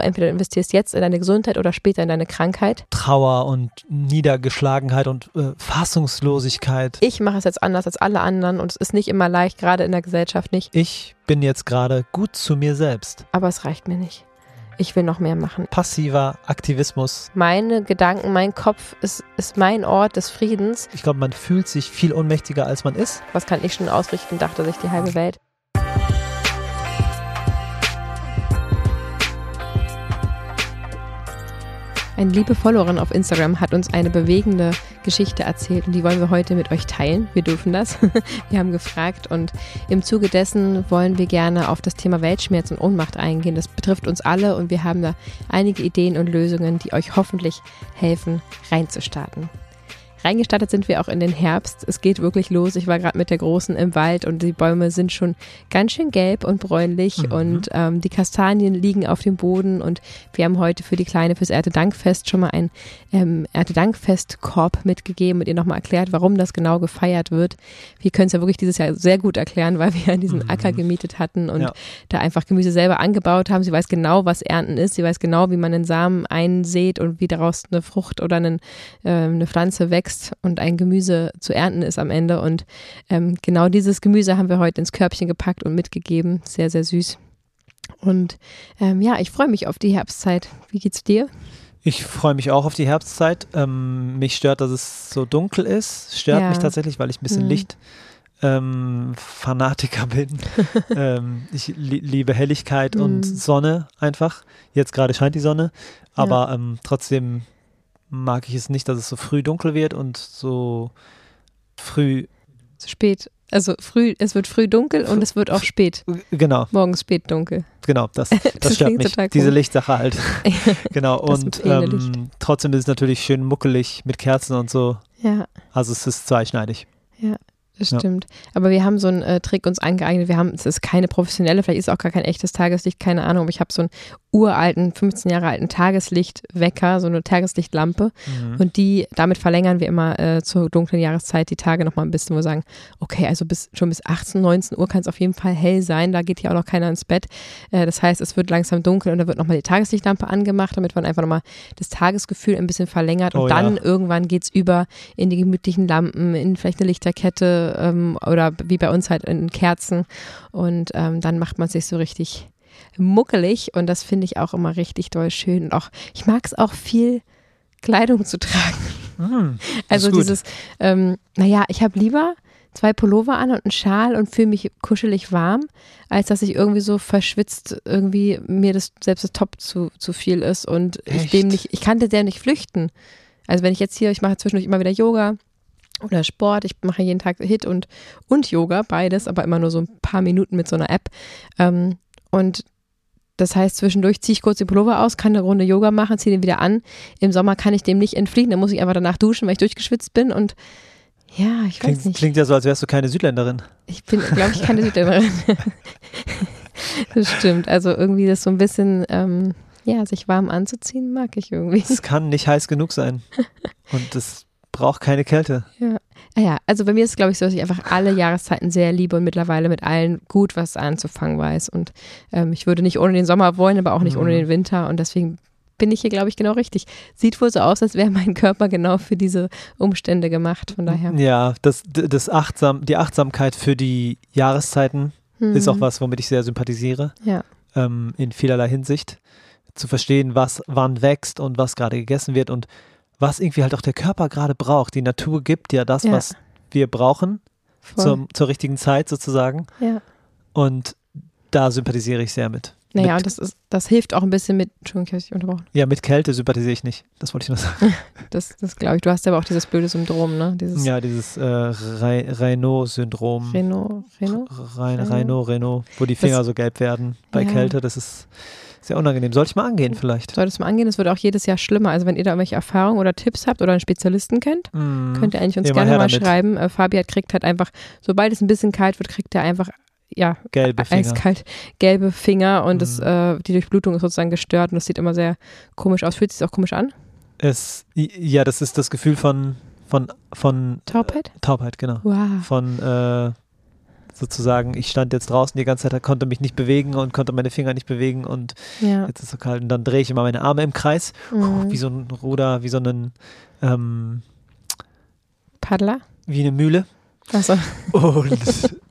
Entweder du investierst jetzt in deine Gesundheit oder später in deine Krankheit. Trauer und Niedergeschlagenheit und äh, Fassungslosigkeit. Ich mache es jetzt anders als alle anderen und es ist nicht immer leicht, gerade in der Gesellschaft nicht. Ich bin jetzt gerade gut zu mir selbst. Aber es reicht mir nicht. Ich will noch mehr machen. Passiver Aktivismus. Meine Gedanken, mein Kopf ist, ist mein Ort des Friedens. Ich glaube, man fühlt sich viel ohnmächtiger, als man ist. Was kann ich schon ausrichten, dachte sich die halbe Welt. Eine liebe Followerin auf Instagram hat uns eine bewegende Geschichte erzählt und die wollen wir heute mit euch teilen. Wir dürfen das. Wir haben gefragt und im Zuge dessen wollen wir gerne auf das Thema Weltschmerz und Ohnmacht eingehen. Das betrifft uns alle und wir haben da einige Ideen und Lösungen, die euch hoffentlich helfen, reinzustarten. Reingestartet sind wir auch in den Herbst. Es geht wirklich los. Ich war gerade mit der Großen im Wald und die Bäume sind schon ganz schön gelb und bräunlich mhm. und ähm, die Kastanien liegen auf dem Boden und wir haben heute für die Kleine fürs Erntedankfest schon mal ein ähm, Erntedankfest-Korb mitgegeben und ihr nochmal erklärt, warum das genau gefeiert wird. Wir können es ja wirklich dieses Jahr sehr gut erklären, weil wir ja diesen mhm. Acker gemietet hatten und ja. da einfach Gemüse selber angebaut haben. Sie weiß genau, was Ernten ist. Sie weiß genau, wie man einen Samen einsät und wie daraus eine Frucht oder einen, äh, eine Pflanze wächst wächst und ein Gemüse zu ernten ist am Ende. Und ähm, genau dieses Gemüse haben wir heute ins Körbchen gepackt und mitgegeben. Sehr, sehr süß. Und ähm, ja, ich freue mich auf die Herbstzeit. Wie geht's dir? Ich freue mich auch auf die Herbstzeit. Ähm, mich stört, dass es so dunkel ist. Stört ja. mich tatsächlich, weil ich ein bisschen hm. Licht ähm, Fanatiker bin. ähm, ich li liebe Helligkeit mm. und Sonne einfach. Jetzt gerade scheint die Sonne, aber ja. ähm, trotzdem mag ich es nicht, dass es so früh dunkel wird und so früh. Spät. Also früh, es wird früh dunkel und es wird auch spät. Genau. Morgens spät dunkel. Genau, das, das, das stört mich. Diese Lichtsache halt. genau. und ähm, trotzdem ist es natürlich schön muckelig mit Kerzen und so. Ja. Also es ist zweischneidig. Ja. Das stimmt. Ja. Aber wir haben so einen äh, Trick uns angeeignet. Wir haben, es ist keine professionelle, vielleicht ist es auch gar kein echtes Tageslicht, keine Ahnung. Aber ich habe so einen uralten, 15 Jahre alten Tageslichtwecker, so eine Tageslichtlampe. Mhm. Und die, damit verlängern wir immer äh, zur dunklen Jahreszeit die Tage nochmal ein bisschen, wo wir sagen, okay, also bis, schon bis 18, 19 Uhr kann es auf jeden Fall hell sein. Da geht hier auch noch keiner ins Bett. Äh, das heißt, es wird langsam dunkel und da wird nochmal die Tageslichtlampe angemacht, damit man einfach nochmal das Tagesgefühl ein bisschen verlängert. Und oh, dann ja. irgendwann geht es über in die gemütlichen Lampen, in vielleicht eine Lichterkette ähm, oder wie bei uns halt in Kerzen. Und ähm, dann macht man sich so richtig muckelig und das finde ich auch immer richtig doll schön. Und auch, ich mag es auch viel, Kleidung zu tragen. Mm, also dieses, ähm, naja, ich habe lieber zwei Pullover an und einen Schal und fühle mich kuschelig warm, als dass ich irgendwie so verschwitzt irgendwie mir das selbst das Top zu, zu viel ist und Echt? ich dem nicht, ich kann der nicht flüchten. Also wenn ich jetzt hier, ich mache zwischendurch immer wieder Yoga, oder Sport. Ich mache jeden Tag Hit und, und Yoga, beides, aber immer nur so ein paar Minuten mit so einer App. Ähm, und das heißt, zwischendurch ziehe ich kurz die Pullover aus, kann eine Runde Yoga machen, ziehe den wieder an. Im Sommer kann ich dem nicht entfliehen, dann muss ich einfach danach duschen, weil ich durchgeschwitzt bin und ja, ich klingt, weiß nicht. Klingt ja so, als wärst du keine Südländerin. Ich bin, glaube ich, keine Südländerin. das stimmt. Also irgendwie das so ein bisschen, ähm, ja, sich warm anzuziehen, mag ich irgendwie. Es kann nicht heiß genug sein. Und das braucht keine Kälte. Ja. Ah ja, also bei mir ist es, glaube ich, so, dass ich einfach alle Jahreszeiten sehr liebe und mittlerweile mit allen gut was anzufangen weiß. Und ähm, ich würde nicht ohne den Sommer wollen, aber auch nicht mhm. ohne den Winter. Und deswegen bin ich hier, glaube ich, genau richtig. Sieht wohl so aus, als wäre mein Körper genau für diese Umstände gemacht. Von daher. Ja, das, das Achtsam, die Achtsamkeit für die Jahreszeiten mhm. ist auch was, womit ich sehr sympathisiere. Ja. Ähm, in vielerlei Hinsicht. Zu verstehen, was wann wächst und was gerade gegessen wird und was irgendwie halt auch der Körper gerade braucht. Die Natur gibt ja das, ja. was wir brauchen zur, zur, richtigen Zeit sozusagen. Ja. Und da sympathisiere ich sehr mit. Naja, und das, ist, das hilft auch ein bisschen mit, Entschuldigung, ich habe dich unterbrochen. Ja, mit Kälte sympathisiere ich nicht. Das wollte ich nur sagen. das das glaube ich. Du hast aber auch dieses blöde Syndrom, ne? Dieses ja, dieses äh, Raynaud-Syndrom. Raynaud, Raynaud? Raynaud, wo die Finger das, so gelb werden bei ja. Kälte. Das ist sehr unangenehm. Sollte ich mal angehen vielleicht? Sollte es mal angehen, es wird auch jedes Jahr schlimmer. Also wenn ihr da irgendwelche Erfahrungen oder Tipps habt oder einen Spezialisten kennt, mm. könnt ihr eigentlich uns gerne mal damit. schreiben. Äh, Fabian kriegt halt einfach, sobald es ein bisschen kalt wird, kriegt er einfach ja, gelbe Finger. eiskalt gelbe Finger und mm. das, äh, die Durchblutung ist sozusagen gestört und das sieht immer sehr komisch aus. Fühlt sich auch komisch an? Es, ja, das ist das Gefühl von, von, von Taubheit? Äh, Taubheit, genau. Wow. Von äh, sozusagen, ich stand jetzt draußen die ganze Zeit, konnte mich nicht bewegen und konnte meine Finger nicht bewegen und ja. jetzt ist es so kalt. Und dann drehe ich immer meine Arme im Kreis, mhm. wie so ein Ruder, wie so ein ähm, Paddler? Wie eine Mühle. So. Und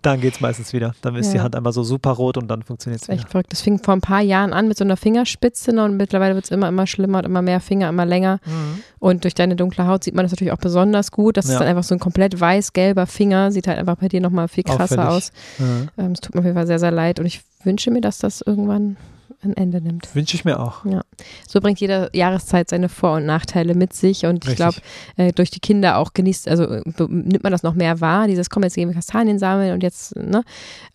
dann geht es meistens wieder. Dann ist ja. die Hand einfach so super rot und dann funktioniert es wieder. Echt verrückt. Das fing vor ein paar Jahren an mit so einer Fingerspitze und mittlerweile wird es immer, immer schlimmer und immer mehr Finger, immer länger. Mhm. Und durch deine dunkle Haut sieht man das natürlich auch besonders gut. Das ja. ist dann einfach so ein komplett weiß-gelber Finger. Sieht halt einfach bei dir nochmal viel krasser Auffällig. aus. Mhm. Ähm, es tut mir auf jeden Fall sehr, sehr leid und ich wünsche mir, dass das irgendwann ein Ende nimmt. Wünsche ich mir auch. Ja. So bringt jede Jahreszeit seine Vor- und Nachteile mit sich und ich glaube, äh, durch die Kinder auch genießt, also äh, nimmt man das noch mehr wahr, dieses komm, jetzt gehen wir Kastanien sammeln und jetzt, ne?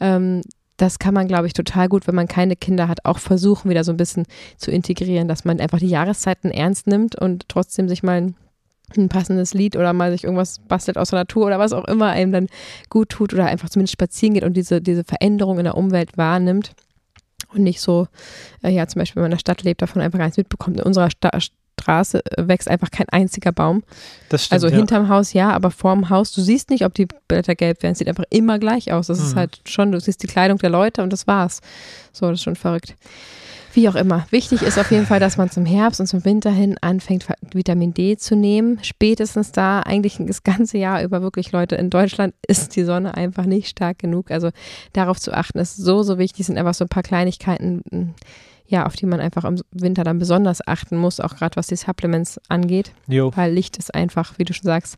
Ähm, das kann man, glaube ich, total gut, wenn man keine Kinder hat, auch versuchen, wieder so ein bisschen zu integrieren, dass man einfach die Jahreszeiten ernst nimmt und trotzdem sich mal ein, ein passendes Lied oder mal sich irgendwas bastelt aus der Natur oder was auch immer einem dann gut tut oder einfach zumindest spazieren geht und diese, diese Veränderung in der Umwelt wahrnimmt und nicht so, äh, ja, zum Beispiel, wenn man in der Stadt lebt, davon einfach gar nichts mitbekommt. In unserer Sta Straße äh, wächst einfach kein einziger Baum. Das stimmt, also ja. hinterm Haus ja, aber vorm Haus, du siehst nicht, ob die Blätter gelb werden. Es sieht einfach immer gleich aus. Das mhm. ist halt schon, du siehst die Kleidung der Leute und das war's. So, das ist schon verrückt. Wie auch immer. Wichtig ist auf jeden Fall, dass man zum Herbst und zum Winter hin anfängt, Vitamin D zu nehmen. Spätestens da, eigentlich das ganze Jahr über wirklich, Leute, in Deutschland ist die Sonne einfach nicht stark genug. Also darauf zu achten ist so, so wichtig, sind einfach so ein paar Kleinigkeiten, ja, auf die man einfach im Winter dann besonders achten muss, auch gerade was die Supplements angeht. Jo. Weil Licht ist einfach, wie du schon sagst,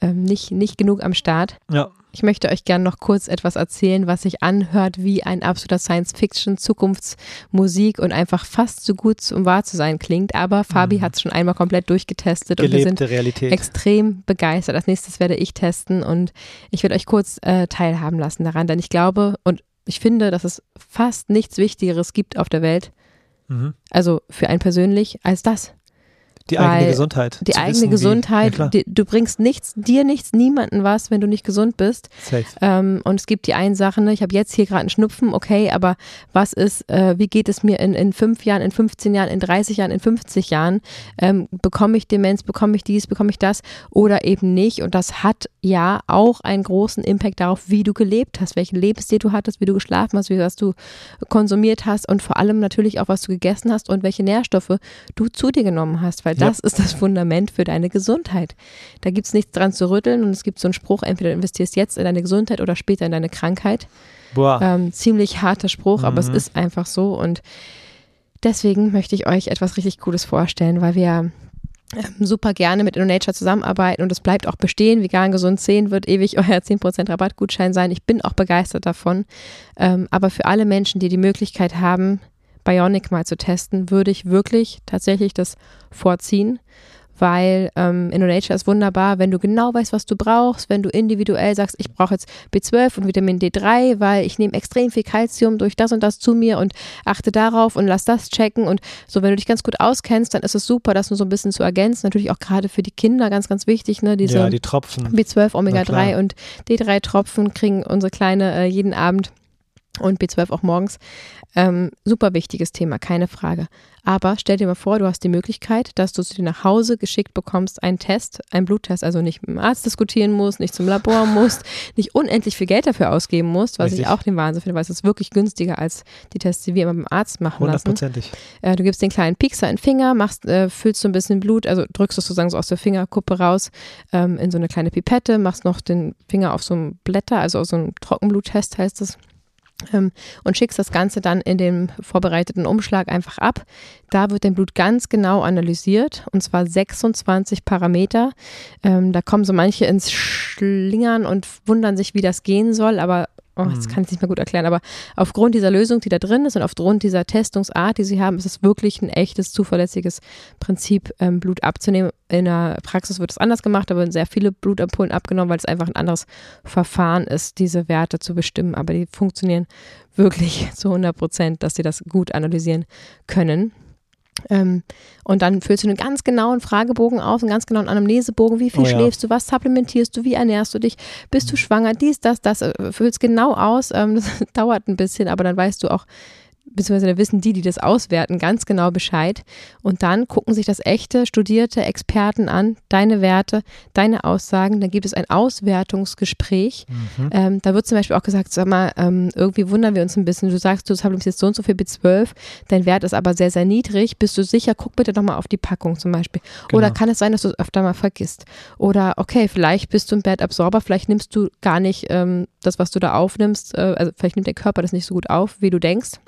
ähm, nicht, nicht genug am Start. Ja. Ich möchte euch gerne noch kurz etwas erzählen, was sich anhört wie ein absoluter Science-Fiction, Zukunftsmusik und einfach fast so gut, um wahr zu sein klingt. Aber Fabi mhm. hat es schon einmal komplett durchgetestet Gelebte und wir sind Realität. extrem begeistert. Als nächstes werde ich testen und ich werde euch kurz äh, teilhaben lassen daran, denn ich glaube und ich finde, dass es fast nichts Wichtigeres gibt auf der Welt, mhm. also für einen persönlich, als das. Die eigene Gesundheit. Die eigene wissen, Gesundheit. Ja, die, du bringst nichts, dir nichts, niemanden was, wenn du nicht gesund bist. Safe. Ähm, und es gibt die einen Sachen, ne, ich habe jetzt hier gerade einen Schnupfen, okay, aber was ist, äh, wie geht es mir in, in fünf Jahren, in 15 Jahren, in 30 Jahren, in 50 Jahren? Ähm, bekomme ich Demenz, bekomme ich dies, bekomme ich das oder eben nicht? Und das hat ja auch einen großen Impact darauf, wie du gelebt hast, welchen Lebensstil du hattest, wie du geschlafen hast, wie was du konsumiert hast und vor allem natürlich auch, was du gegessen hast und welche Nährstoffe du zu dir genommen hast, weil das ist das Fundament für deine Gesundheit. Da gibt es nichts dran zu rütteln und es gibt so einen Spruch, entweder du investierst jetzt in deine Gesundheit oder später in deine Krankheit. Boah. Ähm, ziemlich harter Spruch, mhm. aber es mhm. ist einfach so und deswegen möchte ich euch etwas richtig Cooles vorstellen, weil wir ähm, super gerne mit InnoNature zusammenarbeiten und es bleibt auch bestehen. Vegan Gesund 10 wird ewig euer 10% Rabattgutschein sein. Ich bin auch begeistert davon. Ähm, aber für alle Menschen, die die Möglichkeit haben, Bionic mal zu testen, würde ich wirklich tatsächlich das vorziehen, weil ähm, InnoNature ist wunderbar, wenn du genau weißt, was du brauchst, wenn du individuell sagst, ich brauche jetzt B12 und Vitamin D3, weil ich nehme extrem viel Kalzium durch das und das zu mir und achte darauf und lass das checken und so, wenn du dich ganz gut auskennst, dann ist es super, das nur so ein bisschen zu ergänzen, natürlich auch gerade für die Kinder ganz, ganz wichtig, ne, diese ja, die Tropfen. B12, Omega-3 und D3 Tropfen kriegen unsere Kleine äh, jeden Abend und B12 auch morgens. Ähm, super wichtiges Thema, keine Frage. Aber stell dir mal vor, du hast die Möglichkeit, dass du zu dir nach Hause geschickt bekommst, einen Test, einen Bluttest, also nicht mit dem Arzt diskutieren musst, nicht zum Labor musst, nicht unendlich viel Geld dafür ausgeben musst, was Richtig. ich auch den Wahnsinn finde, weil es ist wirklich günstiger als die Tests, die wir immer beim Arzt machen lassen. Hundertprozentig. Äh, du gibst den kleinen Piekser in den Finger, machst, äh, füllst so ein bisschen Blut, also drückst es sozusagen so aus der Fingerkuppe raus ähm, in so eine kleine Pipette, machst noch den Finger auf so ein Blätter, also auf so einen Trockenbluttest heißt es und schickst das Ganze dann in den vorbereiteten Umschlag einfach ab. Da wird dein Blut ganz genau analysiert und zwar 26 Parameter. Ähm, da kommen so manche ins Schlingern und wundern sich, wie das gehen soll, aber oh, das mhm. kann ich nicht mehr gut erklären, aber aufgrund dieser Lösung, die da drin ist und aufgrund dieser Testungsart, die sie haben, ist es wirklich ein echtes, zuverlässiges Prinzip, ähm, Blut abzunehmen. In der Praxis wird es anders gemacht, aber sehr viele Blutampullen abgenommen, weil es einfach ein anderes Verfahren ist, diese Werte zu bestimmen. Aber die funktionieren wirklich zu 100 Prozent, dass sie das gut analysieren können. Ähm, und dann füllst du einen ganz genauen Fragebogen aus, einen ganz genauen Anamnesebogen. Wie viel oh, schläfst ja. du? Was supplementierst du? Wie ernährst du dich? Bist du mhm. schwanger? Dies, das, das. Äh, füllst genau aus. Ähm, das dauert ein bisschen, aber dann weißt du auch, beziehungsweise wissen die, die das auswerten, ganz genau Bescheid. Und dann gucken sich das echte, studierte Experten an, deine Werte, deine Aussagen. Dann gibt es ein Auswertungsgespräch. Mhm. Ähm, da wird zum Beispiel auch gesagt, sag mal, ähm, irgendwie wundern wir uns ein bisschen. Du sagst, du hast jetzt so und so viel B12, dein Wert ist aber sehr, sehr niedrig. Bist du sicher? Guck bitte nochmal auf die Packung zum Beispiel. Genau. Oder kann es sein, dass du es öfter mal vergisst? Oder okay, vielleicht bist du ein Bad Absorber, vielleicht nimmst du gar nicht ähm, das, was du da aufnimmst, äh, also vielleicht nimmt der Körper das nicht so gut auf, wie du denkst.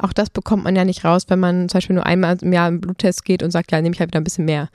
Auch das bekommt man ja nicht raus, wenn man zum Beispiel nur einmal im Jahr einen Bluttest geht und sagt, ja, nehme ich halt wieder ein bisschen mehr.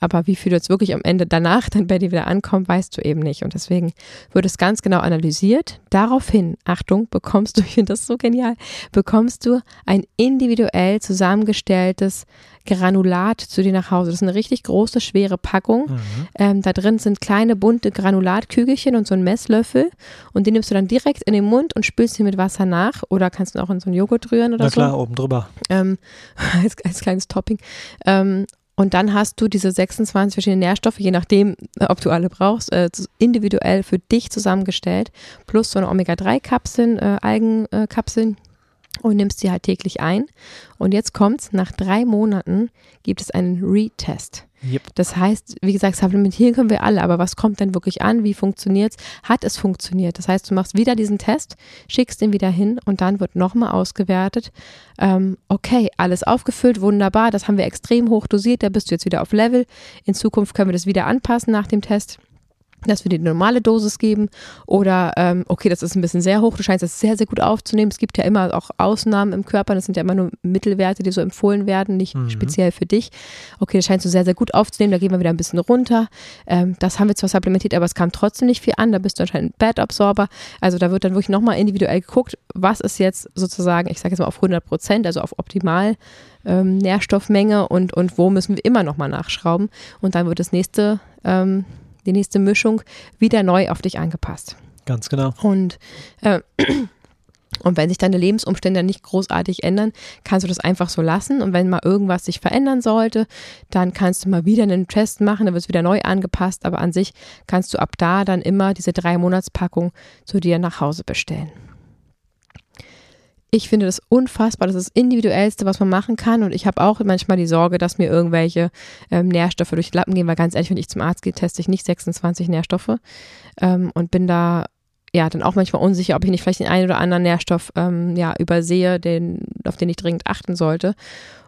Aber wie viel du jetzt wirklich am Ende danach dann bei dir wieder ankommt, weißt du eben nicht. Und deswegen wird es ganz genau analysiert. Daraufhin, Achtung, bekommst du, ich finde das so genial, bekommst du ein individuell zusammengestelltes Granulat zu dir nach Hause. Das ist eine richtig große, schwere Packung. Mhm. Ähm, da drin sind kleine, bunte Granulatkügelchen und so ein Messlöffel. Und die nimmst du dann direkt in den Mund und spülst sie mit Wasser nach. Oder kannst du auch in so einen Joghurt rühren oder Na so. Na klar, oben drüber. Ähm, als, als, kleines Topping. Ähm, und dann hast du diese 26 verschiedenen Nährstoffe, je nachdem, ob du alle brauchst, äh, individuell für dich zusammengestellt, plus so eine Omega-3-Kapseln, äh, Algenkapseln und nimmst sie halt täglich ein. Und jetzt kommt's, nach drei Monaten gibt es einen Retest. Yep. Das heißt, wie gesagt, supplementieren können wir alle, aber was kommt denn wirklich an? Wie funktioniert's? Hat es funktioniert? Das heißt, du machst wieder diesen Test, schickst ihn wieder hin und dann wird nochmal ausgewertet. Ähm, okay, alles aufgefüllt, wunderbar, das haben wir extrem hoch dosiert, da bist du jetzt wieder auf Level. In Zukunft können wir das wieder anpassen nach dem Test dass wir die normale Dosis geben oder ähm, okay, das ist ein bisschen sehr hoch, du scheinst das sehr, sehr gut aufzunehmen. Es gibt ja immer auch Ausnahmen im Körper, das sind ja immer nur Mittelwerte, die so empfohlen werden, nicht mhm. speziell für dich. Okay, das scheinst du sehr, sehr gut aufzunehmen, da gehen wir wieder ein bisschen runter. Ähm, das haben wir zwar supplementiert, aber es kam trotzdem nicht viel an, da bist du anscheinend ein Bad Absorber. Also da wird dann wirklich nochmal individuell geguckt, was ist jetzt sozusagen, ich sage jetzt mal auf 100 Prozent, also auf optimal ähm, Nährstoffmenge und, und wo müssen wir immer nochmal nachschrauben. Und dann wird das nächste ähm, die nächste Mischung wieder neu auf dich angepasst. Ganz genau. Und äh, und wenn sich deine Lebensumstände nicht großartig ändern, kannst du das einfach so lassen. Und wenn mal irgendwas sich verändern sollte, dann kannst du mal wieder einen Test machen, dann wird es wieder neu angepasst. Aber an sich kannst du ab da dann immer diese drei Monatspackung zu dir nach Hause bestellen. Ich finde das unfassbar. Das ist das Individuellste, was man machen kann. Und ich habe auch manchmal die Sorge, dass mir irgendwelche ähm, Nährstoffe durch die Lappen gehen, weil ganz ehrlich, wenn ich zum Arzt gehe, teste ich nicht 26 Nährstoffe ähm, und bin da ja dann auch manchmal unsicher, ob ich nicht vielleicht den einen oder anderen Nährstoff ähm, ja übersehe, den, auf den ich dringend achten sollte.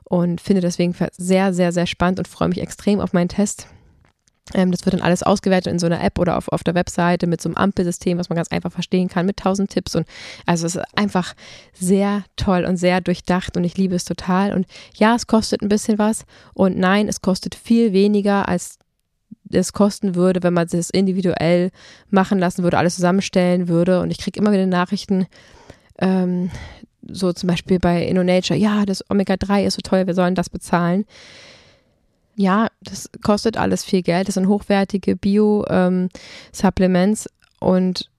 Und finde deswegen sehr, sehr, sehr spannend und freue mich extrem auf meinen Test. Ähm, das wird dann alles ausgewertet in so einer App oder auf, auf der Webseite mit so einem Ampelsystem, was man ganz einfach verstehen kann, mit tausend Tipps. Und also es ist einfach sehr toll und sehr durchdacht und ich liebe es total. Und ja, es kostet ein bisschen was und nein, es kostet viel weniger als es kosten würde, wenn man es individuell machen lassen würde, alles zusammenstellen würde. Und ich kriege immer wieder Nachrichten, ähm, so zum Beispiel bei InnoNature, ja, das Omega-3 ist so teuer, wir sollen das bezahlen. Ja, das kostet alles viel Geld. Das sind hochwertige Bio-Supplements. Ähm, und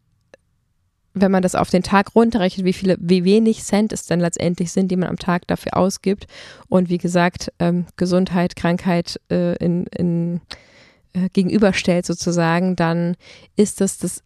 wenn man das auf den Tag runterrechnet, wie viele, wie wenig Cent es dann letztendlich sind, die man am Tag dafür ausgibt. Und wie gesagt, ähm, Gesundheit, Krankheit äh, in, in äh, gegenüberstellt sozusagen, dann ist das das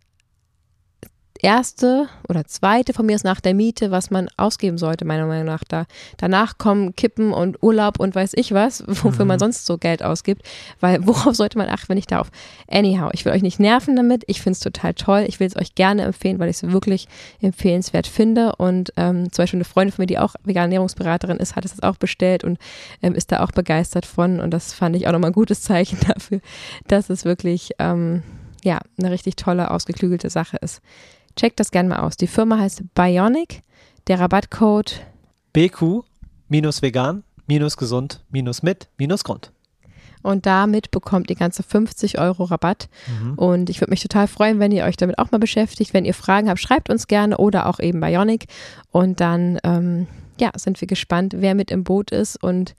erste oder zweite von mir ist nach der Miete, was man ausgeben sollte, meiner Meinung nach. Da, danach kommen Kippen und Urlaub und weiß ich was, wofür mhm. man sonst so Geld ausgibt. Weil worauf sollte man achten, wenn ich darauf? Anyhow, ich will euch nicht nerven damit. Ich finde es total toll. Ich will es euch gerne empfehlen, weil ich es wirklich empfehlenswert finde. Und ähm, zum Beispiel eine Freundin von mir, die auch vegane Ernährungsberaterin ist, hat es auch bestellt und ähm, ist da auch begeistert von. Und das fand ich auch nochmal ein gutes Zeichen dafür, dass es wirklich ähm, ja, eine richtig tolle, ausgeklügelte Sache ist. Checkt das gerne mal aus. Die Firma heißt Bionic. Der Rabattcode BQ minus vegan minus gesund minus mit minus Grund. Und damit bekommt ihr ganze 50 Euro Rabatt. Mhm. Und ich würde mich total freuen, wenn ihr euch damit auch mal beschäftigt. Wenn ihr Fragen habt, schreibt uns gerne oder auch eben Bionic. Und dann ähm, ja, sind wir gespannt, wer mit im Boot ist und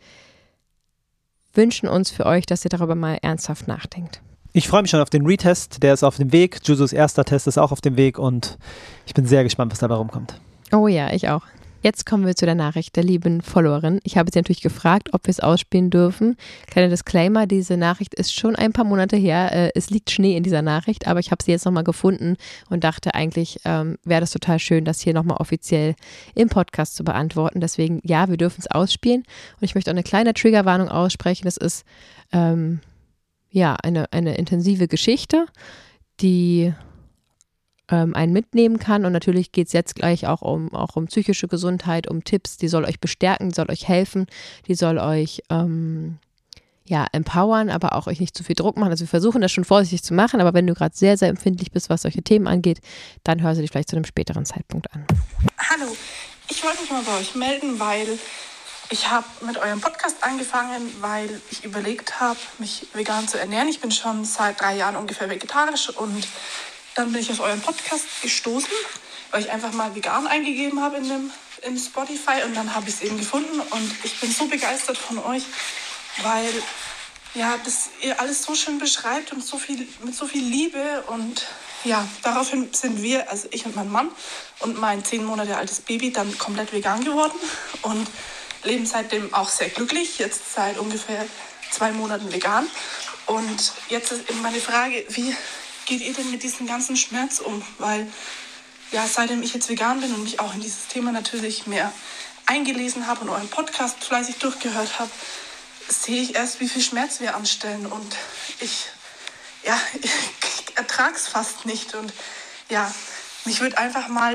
wünschen uns für euch, dass ihr darüber mal ernsthaft nachdenkt. Ich freue mich schon auf den Retest, der ist auf dem Weg. Jusus erster Test ist auch auf dem Weg und ich bin sehr gespannt, was dabei rumkommt. Oh ja, ich auch. Jetzt kommen wir zu der Nachricht der lieben Followerin. Ich habe sie natürlich gefragt, ob wir es ausspielen dürfen. Kleiner Disclaimer, diese Nachricht ist schon ein paar Monate her. Äh, es liegt Schnee in dieser Nachricht, aber ich habe sie jetzt nochmal gefunden und dachte eigentlich, ähm, wäre das total schön, das hier nochmal offiziell im Podcast zu beantworten. Deswegen, ja, wir dürfen es ausspielen. Und ich möchte auch eine kleine Triggerwarnung aussprechen. Das ist ähm, ja eine, eine intensive Geschichte, die ähm, einen mitnehmen kann. Und natürlich geht es jetzt gleich auch um, auch um psychische Gesundheit, um Tipps, die soll euch bestärken, die soll euch helfen, die soll euch ähm, ja, empowern, aber auch euch nicht zu viel Druck machen. Also wir versuchen das schon vorsichtig zu machen, aber wenn du gerade sehr, sehr empfindlich bist, was solche Themen angeht, dann hör sie dich vielleicht zu einem späteren Zeitpunkt an. Hallo, ich wollte mich mal bei euch melden, weil ich habe mit eurem Podcast angefangen, weil ich überlegt habe, mich vegan zu ernähren. Ich bin schon seit drei Jahren ungefähr vegetarisch und dann bin ich auf euren Podcast gestoßen, weil ich einfach mal vegan eingegeben habe in, dem, in Spotify und dann habe ich es eben gefunden und ich bin so begeistert von euch, weil ja, das ihr alles so schön beschreibt und so viel, mit so viel Liebe und ja, daraufhin sind wir, also ich und mein Mann und mein zehn Monate altes Baby dann komplett vegan geworden und leben seitdem auch sehr glücklich, jetzt seit ungefähr zwei Monaten vegan. Und jetzt ist eben meine Frage, wie geht ihr denn mit diesem ganzen Schmerz um? Weil, ja, seitdem ich jetzt vegan bin und mich auch in dieses Thema natürlich mehr eingelesen habe und euren Podcast fleißig durchgehört habe, sehe ich erst, wie viel Schmerz wir anstellen. Und ich, ja, ich, ertrage es fast nicht. Und ja, mich würde einfach mal,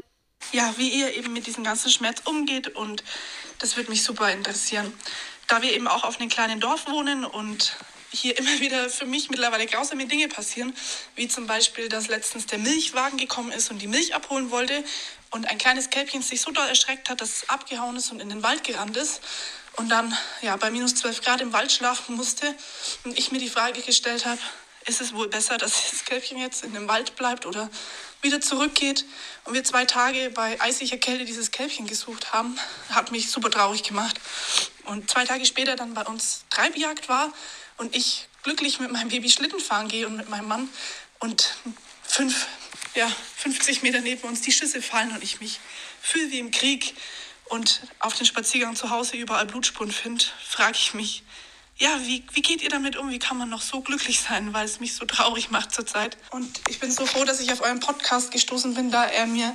ja, wie ihr eben mit diesem ganzen Schmerz umgeht. Und das würde mich super interessieren. Da wir eben auch auf einem kleinen Dorf wohnen und hier immer wieder für mich mittlerweile grausame Dinge passieren, wie zum Beispiel, dass letztens der Milchwagen gekommen ist und die Milch abholen wollte und ein kleines Kälbchen sich so doll erschreckt hat, dass es abgehauen ist und in den Wald gerannt ist und dann ja bei minus 12 Grad im Wald schlafen musste und ich mir die Frage gestellt habe, ist es wohl besser, dass das Kälbchen jetzt in dem Wald bleibt oder wieder zurückgeht und wir zwei Tage bei eisiger Kälte dieses Kälbchen gesucht haben, hat mich super traurig gemacht. Und zwei Tage später dann bei uns Treibjagd war, und ich glücklich mit meinem Baby Schlitten fahren gehe und mit meinem Mann und fünf, ja, 50 Meter neben uns die Schüsse fallen und ich mich fühle wie im Krieg und auf den Spaziergang zu Hause überall Blutspuren finde, frage ich mich, ja, wie, wie geht ihr damit um? Wie kann man noch so glücklich sein, weil es mich so traurig macht zurzeit? Und ich bin so froh, dass ich auf euren Podcast gestoßen bin, da er mir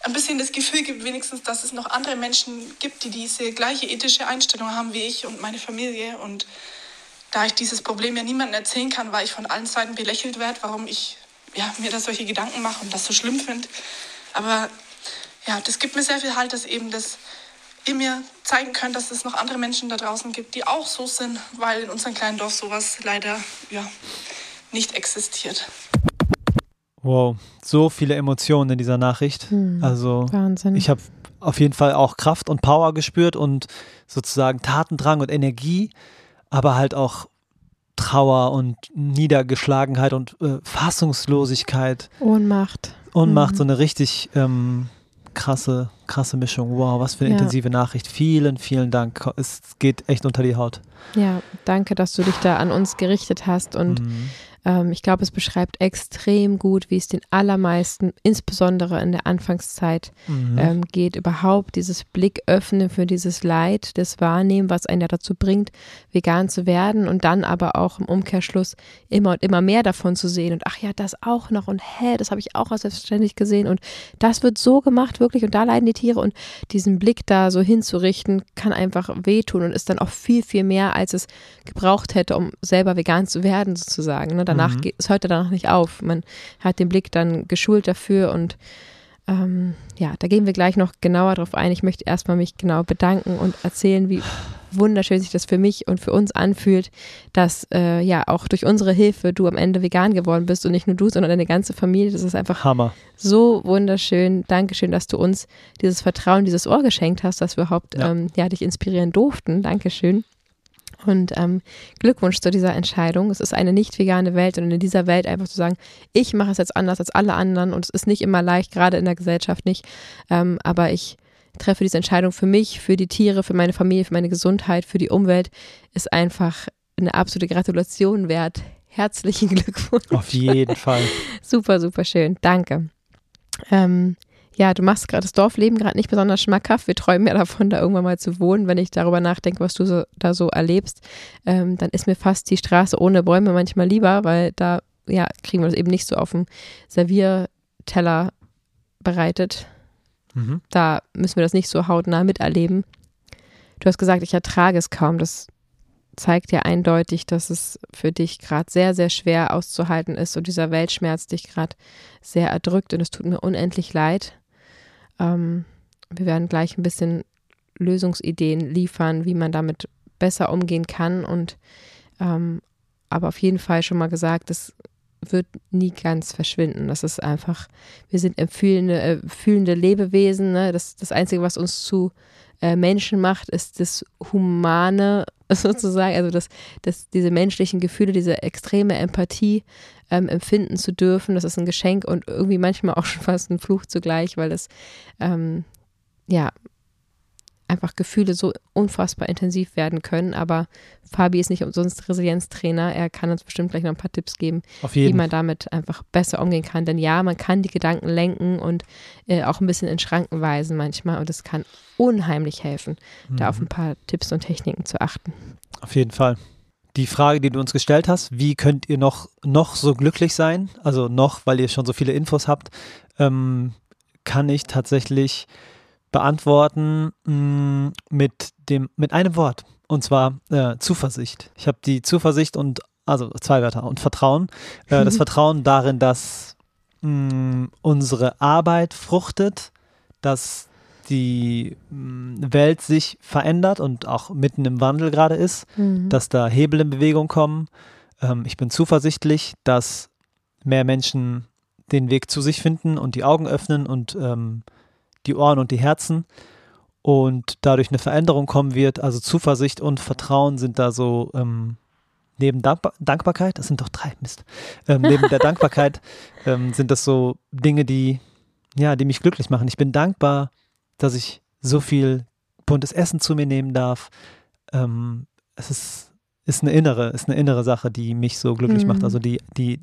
ein bisschen das Gefühl gibt, wenigstens, dass es noch andere Menschen gibt, die diese gleiche ethische Einstellung haben wie ich und meine Familie und da ich dieses Problem ja niemandem erzählen kann, weil ich von allen Seiten belächelt werde, warum ich ja, mir da solche Gedanken mache und das so schlimm finde. Aber ja, das gibt mir sehr viel Halt, dass eben das ihr mir zeigen könnt, dass es noch andere Menschen da draußen gibt, die auch so sind, weil in unserem kleinen Dorf sowas leider ja, nicht existiert. Wow, so viele Emotionen in dieser Nachricht. Hm, also Wahnsinn. ich habe auf jeden Fall auch Kraft und Power gespürt und sozusagen Tatendrang und Energie aber halt auch Trauer und Niedergeschlagenheit und äh, Fassungslosigkeit. Ohnmacht. Ohnmacht, mhm. so eine richtig ähm, krasse, krasse Mischung. Wow, was für eine ja. intensive Nachricht. Vielen, vielen Dank. Es geht echt unter die Haut. Ja, danke, dass du dich da an uns gerichtet hast und mhm. Ähm, ich glaube, es beschreibt extrem gut, wie es den allermeisten, insbesondere in der Anfangszeit, mhm. ähm, geht. Überhaupt dieses Blick öffnen für dieses Leid, das Wahrnehmen, was einen ja dazu bringt, vegan zu werden und dann aber auch im Umkehrschluss immer und immer mehr davon zu sehen und ach ja, das auch noch und hä, das habe ich auch als selbstverständlich gesehen und das wird so gemacht wirklich und da leiden die Tiere und diesen Blick da so hinzurichten, kann einfach wehtun und ist dann auch viel, viel mehr, als es gebraucht hätte, um selber vegan zu werden sozusagen. Ne? Danach mhm. geht, es hört danach nicht auf. Man hat den Blick dann geschult dafür und ähm, ja, da gehen wir gleich noch genauer drauf ein. Ich möchte erstmal mich genau bedanken und erzählen, wie wunderschön sich das für mich und für uns anfühlt, dass äh, ja auch durch unsere Hilfe du am Ende vegan geworden bist und nicht nur du, sondern deine ganze Familie. Das ist einfach Hammer. so wunderschön. Dankeschön, dass du uns dieses Vertrauen, dieses Ohr geschenkt hast, dass wir überhaupt ja. Ähm, ja, dich inspirieren durften. Dankeschön. Und ähm, Glückwunsch zu dieser Entscheidung. Es ist eine nicht vegane Welt und in dieser Welt einfach zu sagen, ich mache es jetzt anders als alle anderen und es ist nicht immer leicht, gerade in der Gesellschaft nicht. Ähm, aber ich treffe diese Entscheidung für mich, für die Tiere, für meine Familie, für meine Gesundheit, für die Umwelt, ist einfach eine absolute Gratulation wert. Herzlichen Glückwunsch. Auf jeden Fall. super, super schön. Danke. Ähm, ja, du machst gerade das Dorfleben gerade nicht besonders schmackhaft. Wir träumen ja davon, da irgendwann mal zu wohnen. Wenn ich darüber nachdenke, was du so, da so erlebst, ähm, dann ist mir fast die Straße ohne Bäume manchmal lieber, weil da ja, kriegen wir das eben nicht so auf dem Servierteller bereitet. Mhm. Da müssen wir das nicht so hautnah miterleben. Du hast gesagt, ich ertrage es kaum. Das zeigt ja eindeutig, dass es für dich gerade sehr, sehr schwer auszuhalten ist und dieser Weltschmerz dich gerade sehr erdrückt und es tut mir unendlich leid. Ähm, wir werden gleich ein bisschen Lösungsideen liefern, wie man damit besser umgehen kann und ähm, aber auf jeden Fall schon mal gesagt, es wird nie ganz verschwinden. Das ist einfach, wir sind fühlende, äh, fühlende Lebewesen. Ne? Das, das Einzige, was uns zu äh, Menschen macht, ist das Humane sozusagen, also das, das, diese menschlichen Gefühle, diese extreme Empathie ähm, empfinden zu dürfen. Das ist ein Geschenk und irgendwie manchmal auch schon fast ein Fluch zugleich, weil es ähm, ja einfach Gefühle so unfassbar intensiv werden können. Aber Fabi ist nicht umsonst Resilienztrainer. Er kann uns bestimmt gleich noch ein paar Tipps geben, wie man damit einfach besser umgehen kann. Denn ja, man kann die Gedanken lenken und äh, auch ein bisschen in Schranken weisen manchmal. Und es kann unheimlich helfen, mhm. da auf ein paar Tipps und Techniken zu achten. Auf jeden Fall. Die Frage, die du uns gestellt hast, wie könnt ihr noch, noch so glücklich sein? Also noch, weil ihr schon so viele Infos habt, ähm, kann ich tatsächlich beantworten mh, mm, mit dem mit einem Wort und zwar äh, Zuversicht. Ich habe die Zuversicht und also zwei Wörter und Vertrauen. Äh, das Vertrauen darin, dass mh, mm, unsere Arbeit fruchtet, dass die mh, mm, Welt sich verändert und auch mitten im Wandel gerade ist, mhm. dass da Hebel in Bewegung kommen. Ähm, ich bin zuversichtlich, dass mehr Menschen den Weg zu sich finden und die Augen öffnen und ähm, die Ohren und die Herzen und dadurch eine Veränderung kommen wird. Also Zuversicht und Vertrauen sind da so ähm, neben Dankbar Dankbarkeit, das sind doch drei, Mist, ähm, neben der Dankbarkeit ähm, sind das so Dinge, die, ja, die mich glücklich machen. Ich bin dankbar, dass ich so viel buntes Essen zu mir nehmen darf. Ähm, es ist, ist eine innere, ist eine innere Sache, die mich so glücklich mhm. macht. Also die, die,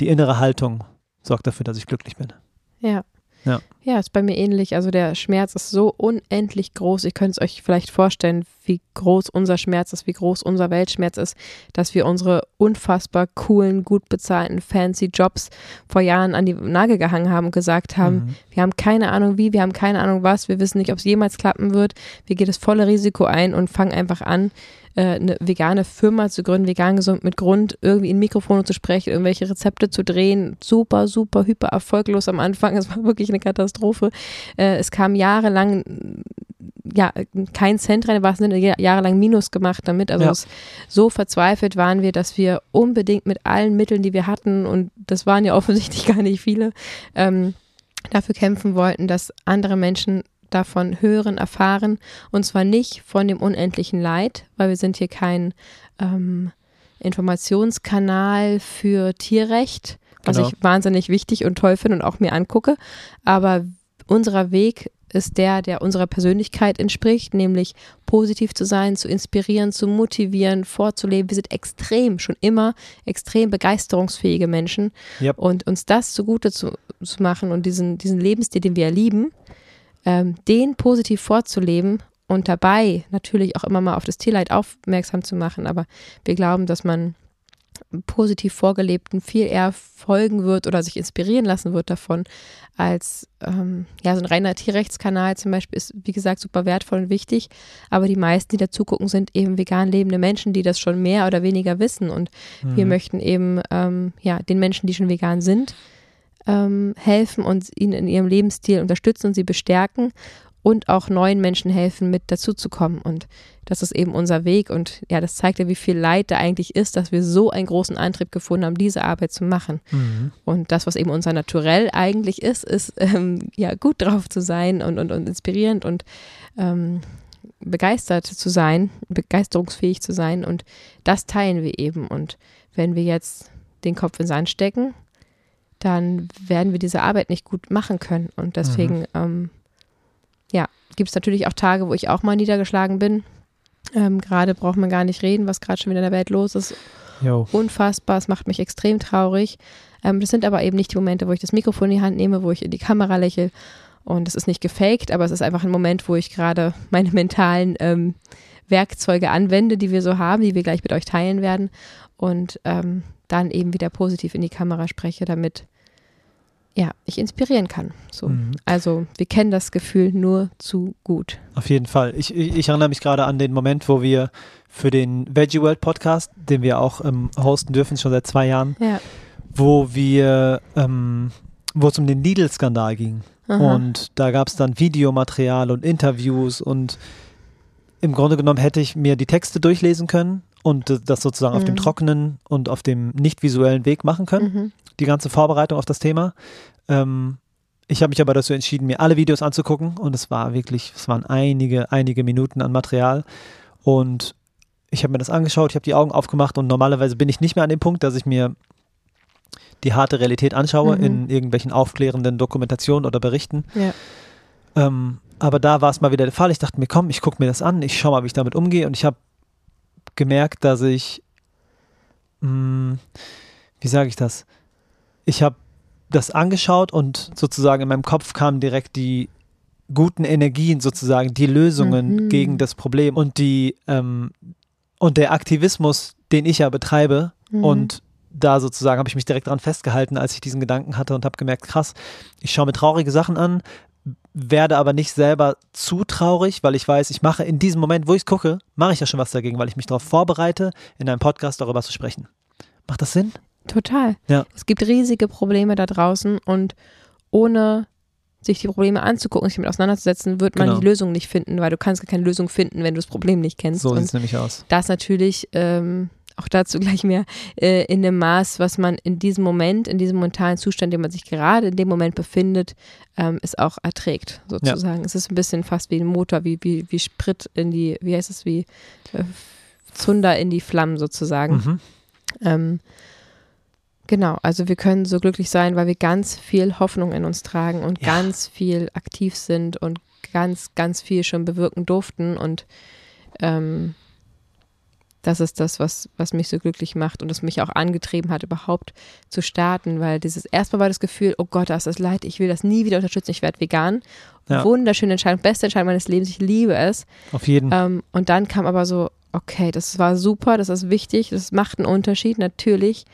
die innere Haltung sorgt dafür, dass ich glücklich bin. Ja. Ja. Ja, ist bei mir ähnlich. Also der Schmerz ist so unendlich groß. Ich könnte es euch vielleicht vorstellen, wie groß unser Schmerz ist, wie groß unser Weltschmerz ist, dass wir unsere unfassbar coolen, gut bezahlten, fancy Jobs vor Jahren an die Nagel gehangen haben und gesagt haben, mhm. wir haben keine Ahnung wie, wir haben keine Ahnung was, wir wissen nicht, ob es jemals klappen wird. Wir gehen das volle Risiko ein und fangen einfach an, äh, eine vegane Firma zu gründen, vegan gesund mit Grund, irgendwie in Mikrofone zu sprechen, irgendwelche Rezepte zu drehen. Super, super, hyper erfolglos am Anfang. Es war wirklich eine Katastrophe. Äh, es kam jahrelang ja, kein Cent rein, war es jahrelang Minus gemacht damit. Also ja. so verzweifelt waren wir, dass wir unbedingt mit allen Mitteln, die wir hatten, und das waren ja offensichtlich gar nicht viele, ähm, dafür kämpfen wollten, dass andere Menschen davon hören, erfahren. Und zwar nicht von dem unendlichen Leid, weil wir sind hier kein ähm, Informationskanal für Tierrecht, was genau. ich wahnsinnig wichtig und toll finde und auch mir angucke. Aber unser Weg ist der, der unserer Persönlichkeit entspricht, nämlich positiv zu sein, zu inspirieren, zu motivieren, vorzuleben. Wir sind extrem, schon immer extrem begeisterungsfähige Menschen. Yep. Und uns das zugute zu, zu machen und diesen, diesen Lebensstil, den wir lieben, ähm, den positiv vorzuleben und dabei natürlich auch immer mal auf das Tierleid aufmerksam zu machen. Aber wir glauben, dass man positiv vorgelebten viel eher folgen wird oder sich inspirieren lassen wird davon, als ähm, ja, so ein reiner Tierrechtskanal zum Beispiel ist, wie gesagt, super wertvoll und wichtig. Aber die meisten, die da zugucken, sind eben vegan lebende Menschen, die das schon mehr oder weniger wissen. Und mhm. wir möchten eben ähm, ja, den Menschen, die schon vegan sind, ähm, helfen und ihnen in ihrem Lebensstil unterstützen und sie bestärken und auch neuen Menschen helfen, mit dazuzukommen. Und das ist eben unser Weg. Und ja, das zeigt ja, wie viel Leid da eigentlich ist, dass wir so einen großen Antrieb gefunden haben, diese Arbeit zu machen. Mhm. Und das, was eben unser Naturell eigentlich ist, ist ähm, ja gut drauf zu sein und, und, und inspirierend und ähm, begeistert zu sein, begeisterungsfähig zu sein. Und das teilen wir eben. Und wenn wir jetzt den Kopf in den Sand stecken, dann werden wir diese Arbeit nicht gut machen können. Und deswegen, mhm. ähm, ja, gibt es natürlich auch Tage, wo ich auch mal niedergeschlagen bin. Ähm, gerade braucht man gar nicht reden, was gerade schon wieder in der Welt los ist. Jo. Unfassbar, es macht mich extrem traurig. Ähm, das sind aber eben nicht die Momente, wo ich das Mikrofon in die Hand nehme, wo ich in die Kamera lächle. Und es ist nicht gefaked, aber es ist einfach ein Moment, wo ich gerade meine mentalen ähm, Werkzeuge anwende, die wir so haben, die wir gleich mit euch teilen werden. Und ähm, dann eben wieder positiv in die Kamera spreche, damit ja, ich inspirieren kann. So. Mhm. Also wir kennen das Gefühl nur zu gut. Auf jeden Fall. Ich, ich, ich erinnere mich gerade an den Moment, wo wir für den Veggie World Podcast, den wir auch ähm, hosten dürfen, schon seit zwei Jahren, ja. wo wir, ähm, wo es um den Lidl-Skandal ging. Aha. Und da gab es dann Videomaterial und Interviews und im Grunde genommen hätte ich mir die Texte durchlesen können und das sozusagen mhm. auf dem mhm. trockenen und auf dem nicht visuellen Weg machen können. Mhm die ganze Vorbereitung auf das Thema. Ähm, ich habe mich aber dazu entschieden, mir alle Videos anzugucken und es war wirklich, es waren einige, einige Minuten an Material und ich habe mir das angeschaut, ich habe die Augen aufgemacht und normalerweise bin ich nicht mehr an dem Punkt, dass ich mir die harte Realität anschaue mhm. in irgendwelchen aufklärenden Dokumentationen oder Berichten. Ja. Ähm, aber da war es mal wieder der Fall. Ich dachte mir, komm, ich gucke mir das an, ich schaue mal, wie ich damit umgehe und ich habe gemerkt, dass ich, mh, hm, wie sage ich das, ich habe das angeschaut und sozusagen in meinem Kopf kamen direkt die guten Energien sozusagen, die Lösungen mhm. gegen das Problem und die ähm, und der Aktivismus, den ich ja betreibe mhm. und da sozusagen habe ich mich direkt daran festgehalten, als ich diesen Gedanken hatte und habe gemerkt, krass, ich schaue mir traurige Sachen an, werde aber nicht selber zu traurig, weil ich weiß, ich mache in diesem Moment, wo ich es gucke, mache ich ja schon was dagegen, weil ich mich darauf vorbereite, in einem Podcast darüber zu sprechen. Macht das Sinn? Total. Ja. Es gibt riesige Probleme da draußen und ohne sich die Probleme anzugucken, sich damit auseinanderzusetzen, wird man genau. die Lösung nicht finden, weil du kannst keine Lösung finden, wenn du das Problem nicht kennst. So sieht es nämlich aus. Das natürlich, ähm, auch dazu gleich mehr, äh, in dem Maß, was man in diesem Moment, in diesem mentalen Zustand, in dem man sich gerade in dem Moment befindet, ähm, es auch erträgt, sozusagen. Ja. Es ist ein bisschen fast wie ein Motor, wie, wie, wie Sprit in die, wie heißt es, wie äh, Zunder in die Flammen sozusagen. Mhm. Ähm, Genau, also wir können so glücklich sein, weil wir ganz viel Hoffnung in uns tragen und ja. ganz viel aktiv sind und ganz, ganz viel schon bewirken durften. Und ähm, das ist das, was, was mich so glücklich macht und das mich auch angetrieben hat, überhaupt zu starten, weil dieses erstmal war das Gefühl, oh Gott, das ist leid, ich will das nie wieder unterstützen, ich werde vegan. Ja. Wunderschöne Entscheidung, beste Entscheidung meines Lebens, ich liebe es. Auf jeden. Ähm, und dann kam aber so, okay, das war super, das ist wichtig, das macht einen Unterschied, natürlich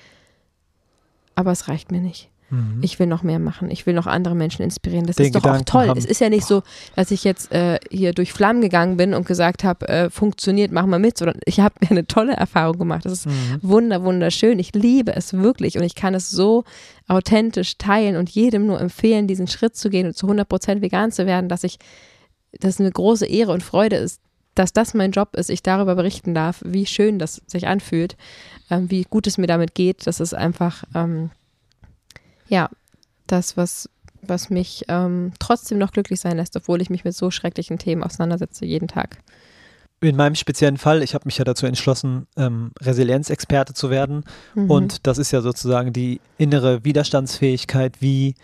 aber es reicht mir nicht. Mhm. Ich will noch mehr machen. Ich will noch andere Menschen inspirieren. Das Den ist doch Gedanken auch toll. Haben. Es ist ja nicht so, dass ich jetzt äh, hier durch Flammen gegangen bin und gesagt habe, äh, funktioniert, mach mal mit, sondern ich habe mir eine tolle Erfahrung gemacht. Das ist mhm. wunder, wunderschön. Ich liebe es wirklich und ich kann es so authentisch teilen und jedem nur empfehlen, diesen Schritt zu gehen und zu 100% vegan zu werden, dass ich, das eine große Ehre und Freude ist, dass das mein Job ist, ich darüber berichten darf, wie schön das sich anfühlt, ähm, wie gut es mir damit geht. Das ist einfach, ähm, ja, das, was, was mich ähm, trotzdem noch glücklich sein lässt, obwohl ich mich mit so schrecklichen Themen auseinandersetze jeden Tag. In meinem speziellen Fall, ich habe mich ja dazu entschlossen, ähm, Resilienzexperte zu werden. Mhm. Und das ist ja sozusagen die innere Widerstandsfähigkeit, wie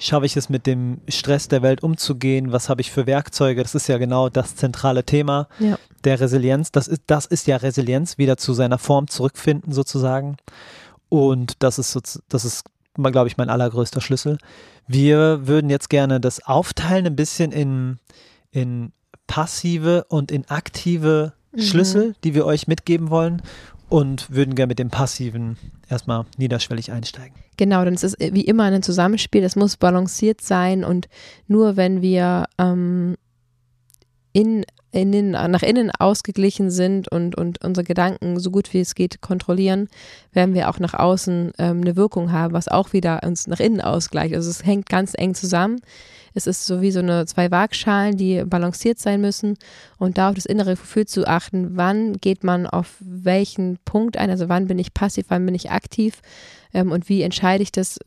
schaffe ich es mit dem Stress der Welt umzugehen? Was habe ich für Werkzeuge? Das ist ja genau das zentrale Thema ja. der Resilienz. Das ist, das ist ja Resilienz, wieder zu seiner Form zurückfinden sozusagen. Und das ist, so, das ist, glaube ich, mein allergrößter Schlüssel. Wir würden jetzt gerne das aufteilen ein bisschen in, in passive und in aktive mhm. Schlüssel, die wir euch mitgeben wollen und würden gerne mit dem Passiven erstmal niederschwellig einsteigen. Genau, denn es ist wie immer ein Zusammenspiel, es muss balanciert sein und nur wenn wir ähm, in, in nach innen ausgeglichen sind und, und unsere Gedanken so gut wie es geht kontrollieren, werden wir auch nach außen ähm, eine Wirkung haben, was auch wieder uns nach innen ausgleicht. Also es hängt ganz eng zusammen. Es ist so wie so eine zwei Waagschalen, die balanciert sein müssen und da auf das innere Gefühl zu achten, wann geht man auf welchen Punkt ein, also wann bin ich passiv, wann bin ich aktiv ähm, und wie entscheide ich das,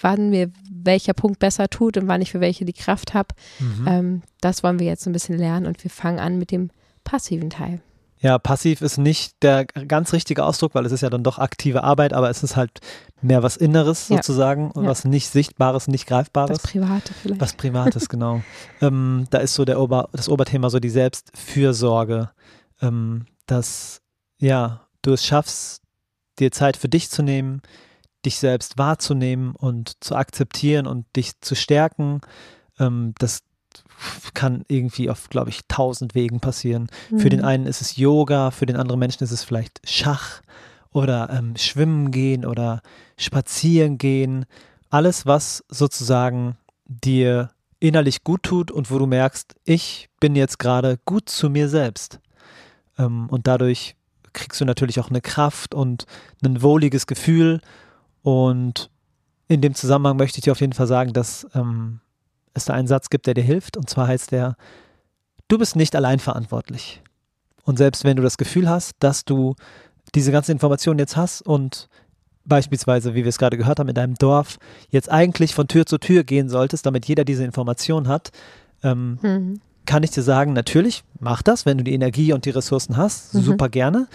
wann mir welcher Punkt besser tut und wann ich für welche die Kraft habe. Mhm. Ähm, das wollen wir jetzt ein bisschen lernen und wir fangen an mit dem passiven Teil. Ja, passiv ist nicht der ganz richtige Ausdruck, weil es ist ja dann doch aktive Arbeit, aber es ist halt mehr was Inneres ja. sozusagen, ja. was nicht Sichtbares, nicht Greifbares. Was Private vielleicht. Was Privates, genau. Ähm, da ist so der Ober, das Oberthema so die Selbstfürsorge, ähm, dass ja, du es schaffst, dir Zeit für dich zu nehmen, dich selbst wahrzunehmen und zu akzeptieren und dich zu stärken, ähm, das kann irgendwie auf, glaube ich, tausend Wegen passieren. Mhm. Für den mhm. einen ist es Yoga, für den anderen Menschen ist es vielleicht Schach oder ähm, Schwimmen gehen oder Spazieren gehen. Alles, was sozusagen dir innerlich gut tut und wo du merkst, ich bin jetzt gerade gut zu mir selbst. Ähm, und dadurch kriegst du natürlich auch eine Kraft und ein wohliges Gefühl. Und in dem Zusammenhang möchte ich dir auf jeden Fall sagen, dass ähm, es da einen Satz gibt, der dir hilft. Und zwar heißt der, du bist nicht allein verantwortlich. Und selbst wenn du das Gefühl hast, dass du diese ganzen Informationen jetzt hast und beispielsweise, wie wir es gerade gehört haben, in deinem Dorf jetzt eigentlich von Tür zu Tür gehen solltest, damit jeder diese Information hat, ähm, mhm. kann ich dir sagen, natürlich, mach das, wenn du die Energie und die Ressourcen hast, mhm. super gerne.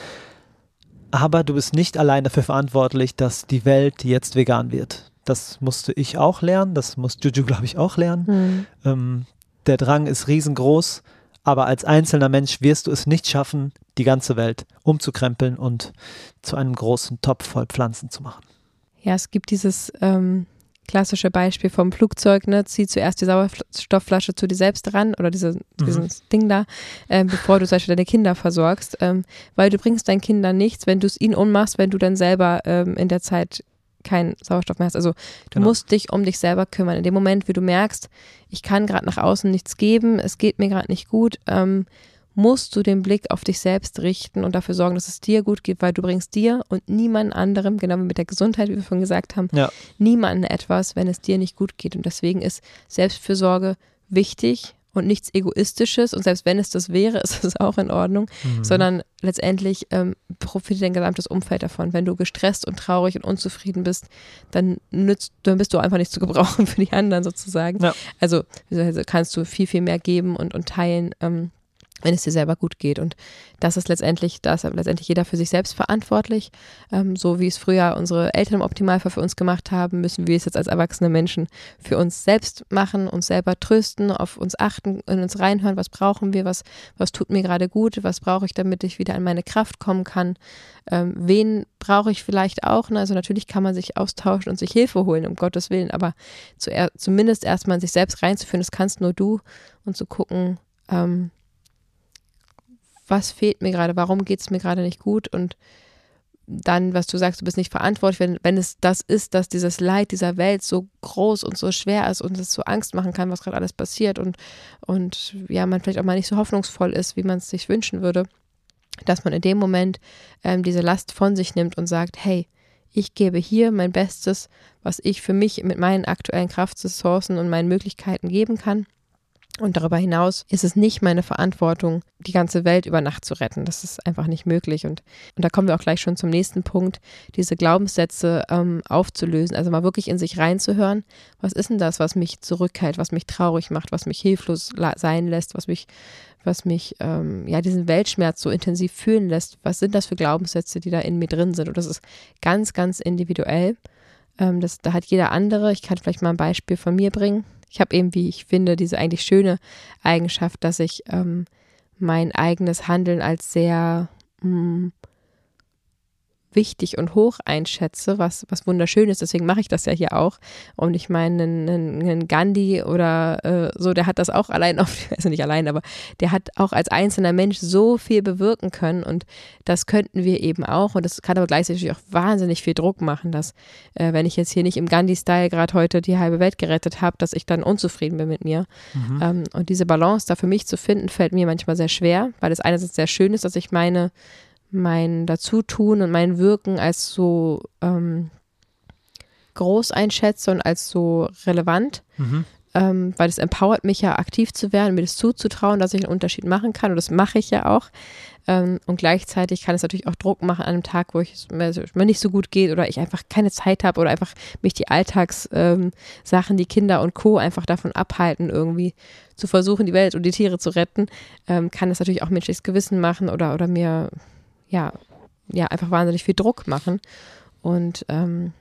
Aber du bist nicht allein dafür verantwortlich, dass die Welt jetzt vegan wird. Das musste ich auch lernen, das muss Juju, glaube ich, auch lernen. Mhm. Ähm, der Drang ist riesengroß, aber als einzelner Mensch wirst du es nicht schaffen, die ganze Welt umzukrempeln und zu einem großen Topf voll Pflanzen zu machen. Ja, es gibt dieses ähm, klassische Beispiel vom Flugzeug, ne? zieh zuerst die Sauerstoffflasche zu dir selbst ran oder diese, mhm. dieses Ding da, äh, bevor du zum Beispiel deine Kinder versorgst, ähm, weil du bringst deinen Kindern nichts, wenn du es ihnen ummachst, wenn du dann selber ähm, in der Zeit keinen Sauerstoff mehr hast. Also du genau. musst dich um dich selber kümmern. In dem Moment, wie du merkst, ich kann gerade nach außen nichts geben, es geht mir gerade nicht gut, ähm, musst du den Blick auf dich selbst richten und dafür sorgen, dass es dir gut geht, weil du bringst dir und niemand anderem, genau wie mit der Gesundheit, wie wir vorhin gesagt haben, ja. niemandem etwas, wenn es dir nicht gut geht. Und deswegen ist Selbstfürsorge wichtig und nichts Egoistisches. Und selbst wenn es das wäre, ist es auch in Ordnung, mhm. sondern letztendlich ähm, profitiert dein gesamtes Umfeld davon. Wenn du gestresst und traurig und unzufrieden bist, dann nützt, dann bist du einfach nicht zu gebrauchen für die anderen sozusagen. Ja. Also, also kannst du viel, viel mehr geben und, und teilen. Ähm, wenn es dir selber gut geht. Und das ist letztendlich, da ist letztendlich jeder für sich selbst verantwortlich. Ähm, so wie es früher unsere Eltern im Optimalfall für uns gemacht haben, müssen wir es jetzt als erwachsene Menschen für uns selbst machen, uns selber trösten, auf uns achten, in uns reinhören, was brauchen wir, was, was tut mir gerade gut, was brauche ich, damit ich wieder an meine Kraft kommen kann. Ähm, wen brauche ich vielleicht auch? Ne? Also natürlich kann man sich austauschen und sich Hilfe holen, um Gottes Willen, aber zu, zumindest erstmal in sich selbst reinzuführen, das kannst nur du und zu gucken, ähm, was fehlt mir gerade, warum geht es mir gerade nicht gut und dann, was du sagst, du bist nicht verantwortlich, wenn, wenn es das ist, dass dieses Leid dieser Welt so groß und so schwer ist und es so Angst machen kann, was gerade alles passiert und, und ja, man vielleicht auch mal nicht so hoffnungsvoll ist, wie man es sich wünschen würde, dass man in dem Moment ähm, diese Last von sich nimmt und sagt, hey, ich gebe hier mein Bestes, was ich für mich mit meinen aktuellen Kraftressourcen und meinen Möglichkeiten geben kann. Und darüber hinaus ist es nicht meine Verantwortung, die ganze Welt über Nacht zu retten. Das ist einfach nicht möglich. Und, und da kommen wir auch gleich schon zum nächsten Punkt, diese Glaubenssätze ähm, aufzulösen. Also mal wirklich in sich reinzuhören. Was ist denn das, was mich zurückhält, was mich traurig macht, was mich hilflos sein lässt, was mich, was mich, ähm, ja, diesen Weltschmerz so intensiv fühlen lässt? Was sind das für Glaubenssätze, die da in mir drin sind? Und das ist ganz, ganz individuell. Ähm, das, da hat jeder andere. Ich kann vielleicht mal ein Beispiel von mir bringen. Ich habe eben, wie ich finde, diese eigentlich schöne Eigenschaft, dass ich ähm, mein eigenes Handeln als sehr mh, mm, wichtig und hoch einschätze, was, was wunderschön ist. Deswegen mache ich das ja hier auch. Und ich meine, einen, einen Gandhi oder äh, so, der hat das auch allein auf, also nicht allein, aber der hat auch als einzelner Mensch so viel bewirken können. Und das könnten wir eben auch. Und das kann aber gleichzeitig auch wahnsinnig viel Druck machen, dass, äh, wenn ich jetzt hier nicht im Gandhi-Style gerade heute die halbe Welt gerettet habe, dass ich dann unzufrieden bin mit mir. Mhm. Ähm, und diese Balance da für mich zu finden, fällt mir manchmal sehr schwer, weil es einerseits sehr schön ist, dass ich meine, mein Dazutun und mein Wirken als so ähm, groß einschätze und als so relevant, mhm. ähm, weil es empowert mich ja aktiv zu werden, mir das zuzutrauen, dass ich einen Unterschied machen kann und das mache ich ja auch. Ähm, und gleichzeitig kann es natürlich auch Druck machen an einem Tag, wo es mir, mir nicht so gut geht oder ich einfach keine Zeit habe oder einfach mich die Alltagssachen, ähm, die Kinder und Co. einfach davon abhalten, irgendwie zu versuchen, die Welt und die Tiere zu retten, ähm, kann es natürlich auch menschliches Gewissen machen oder, oder mir ja, ja, einfach wahnsinnig viel Druck machen. Und ähm,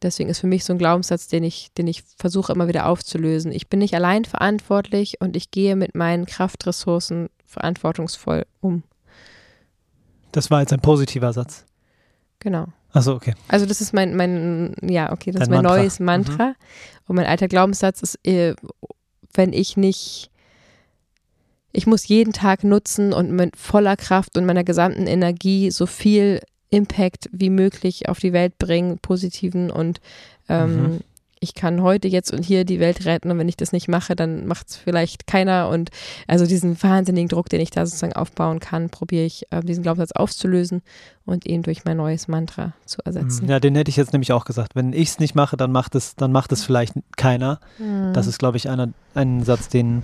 deswegen ist für mich so ein Glaubenssatz, den ich, den ich versuche immer wieder aufzulösen. Ich bin nicht allein verantwortlich und ich gehe mit meinen Kraftressourcen verantwortungsvoll um. Das war jetzt ein positiver Satz. Genau. Also okay. Also das ist mein, mein ja, okay, das Dein ist mein Mantra. neues Mantra. Mhm. Und mein alter Glaubenssatz ist, äh, wenn ich nicht, ich muss jeden Tag nutzen und mit voller Kraft und meiner gesamten Energie so viel Impact wie möglich auf die Welt bringen, positiven und ähm, mhm ich kann heute jetzt und hier die Welt retten und wenn ich das nicht mache, dann macht es vielleicht keiner und also diesen wahnsinnigen Druck, den ich da sozusagen aufbauen kann, probiere ich äh, diesen Glaubenssatz aufzulösen und ihn durch mein neues Mantra zu ersetzen. Ja, den hätte ich jetzt nämlich auch gesagt. Wenn ich es nicht mache, dann macht es, dann macht es vielleicht keiner. Mhm. Das ist, glaube ich, einer, ein Satz, den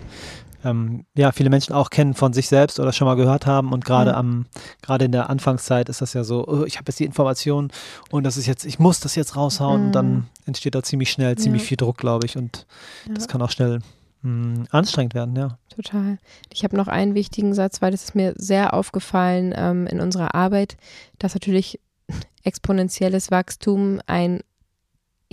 ähm, ja, viele Menschen auch kennen von sich selbst oder schon mal gehört haben. Und gerade mhm. am, gerade in der Anfangszeit ist das ja so, oh, ich habe jetzt die Information und das ist jetzt, ich muss das jetzt raushauen. Mhm. Und dann mhm. entsteht da ziemlich schnell ziemlich ja. viel Druck, glaube ich. Und ja. das kann auch schnell mh, hm, anstrengend werden, ja. Total. Ich habe noch einen wichtigen Satz, weil das ist mir sehr aufgefallen ähm, in unserer Arbeit, dass natürlich exponentielles Wachstum ein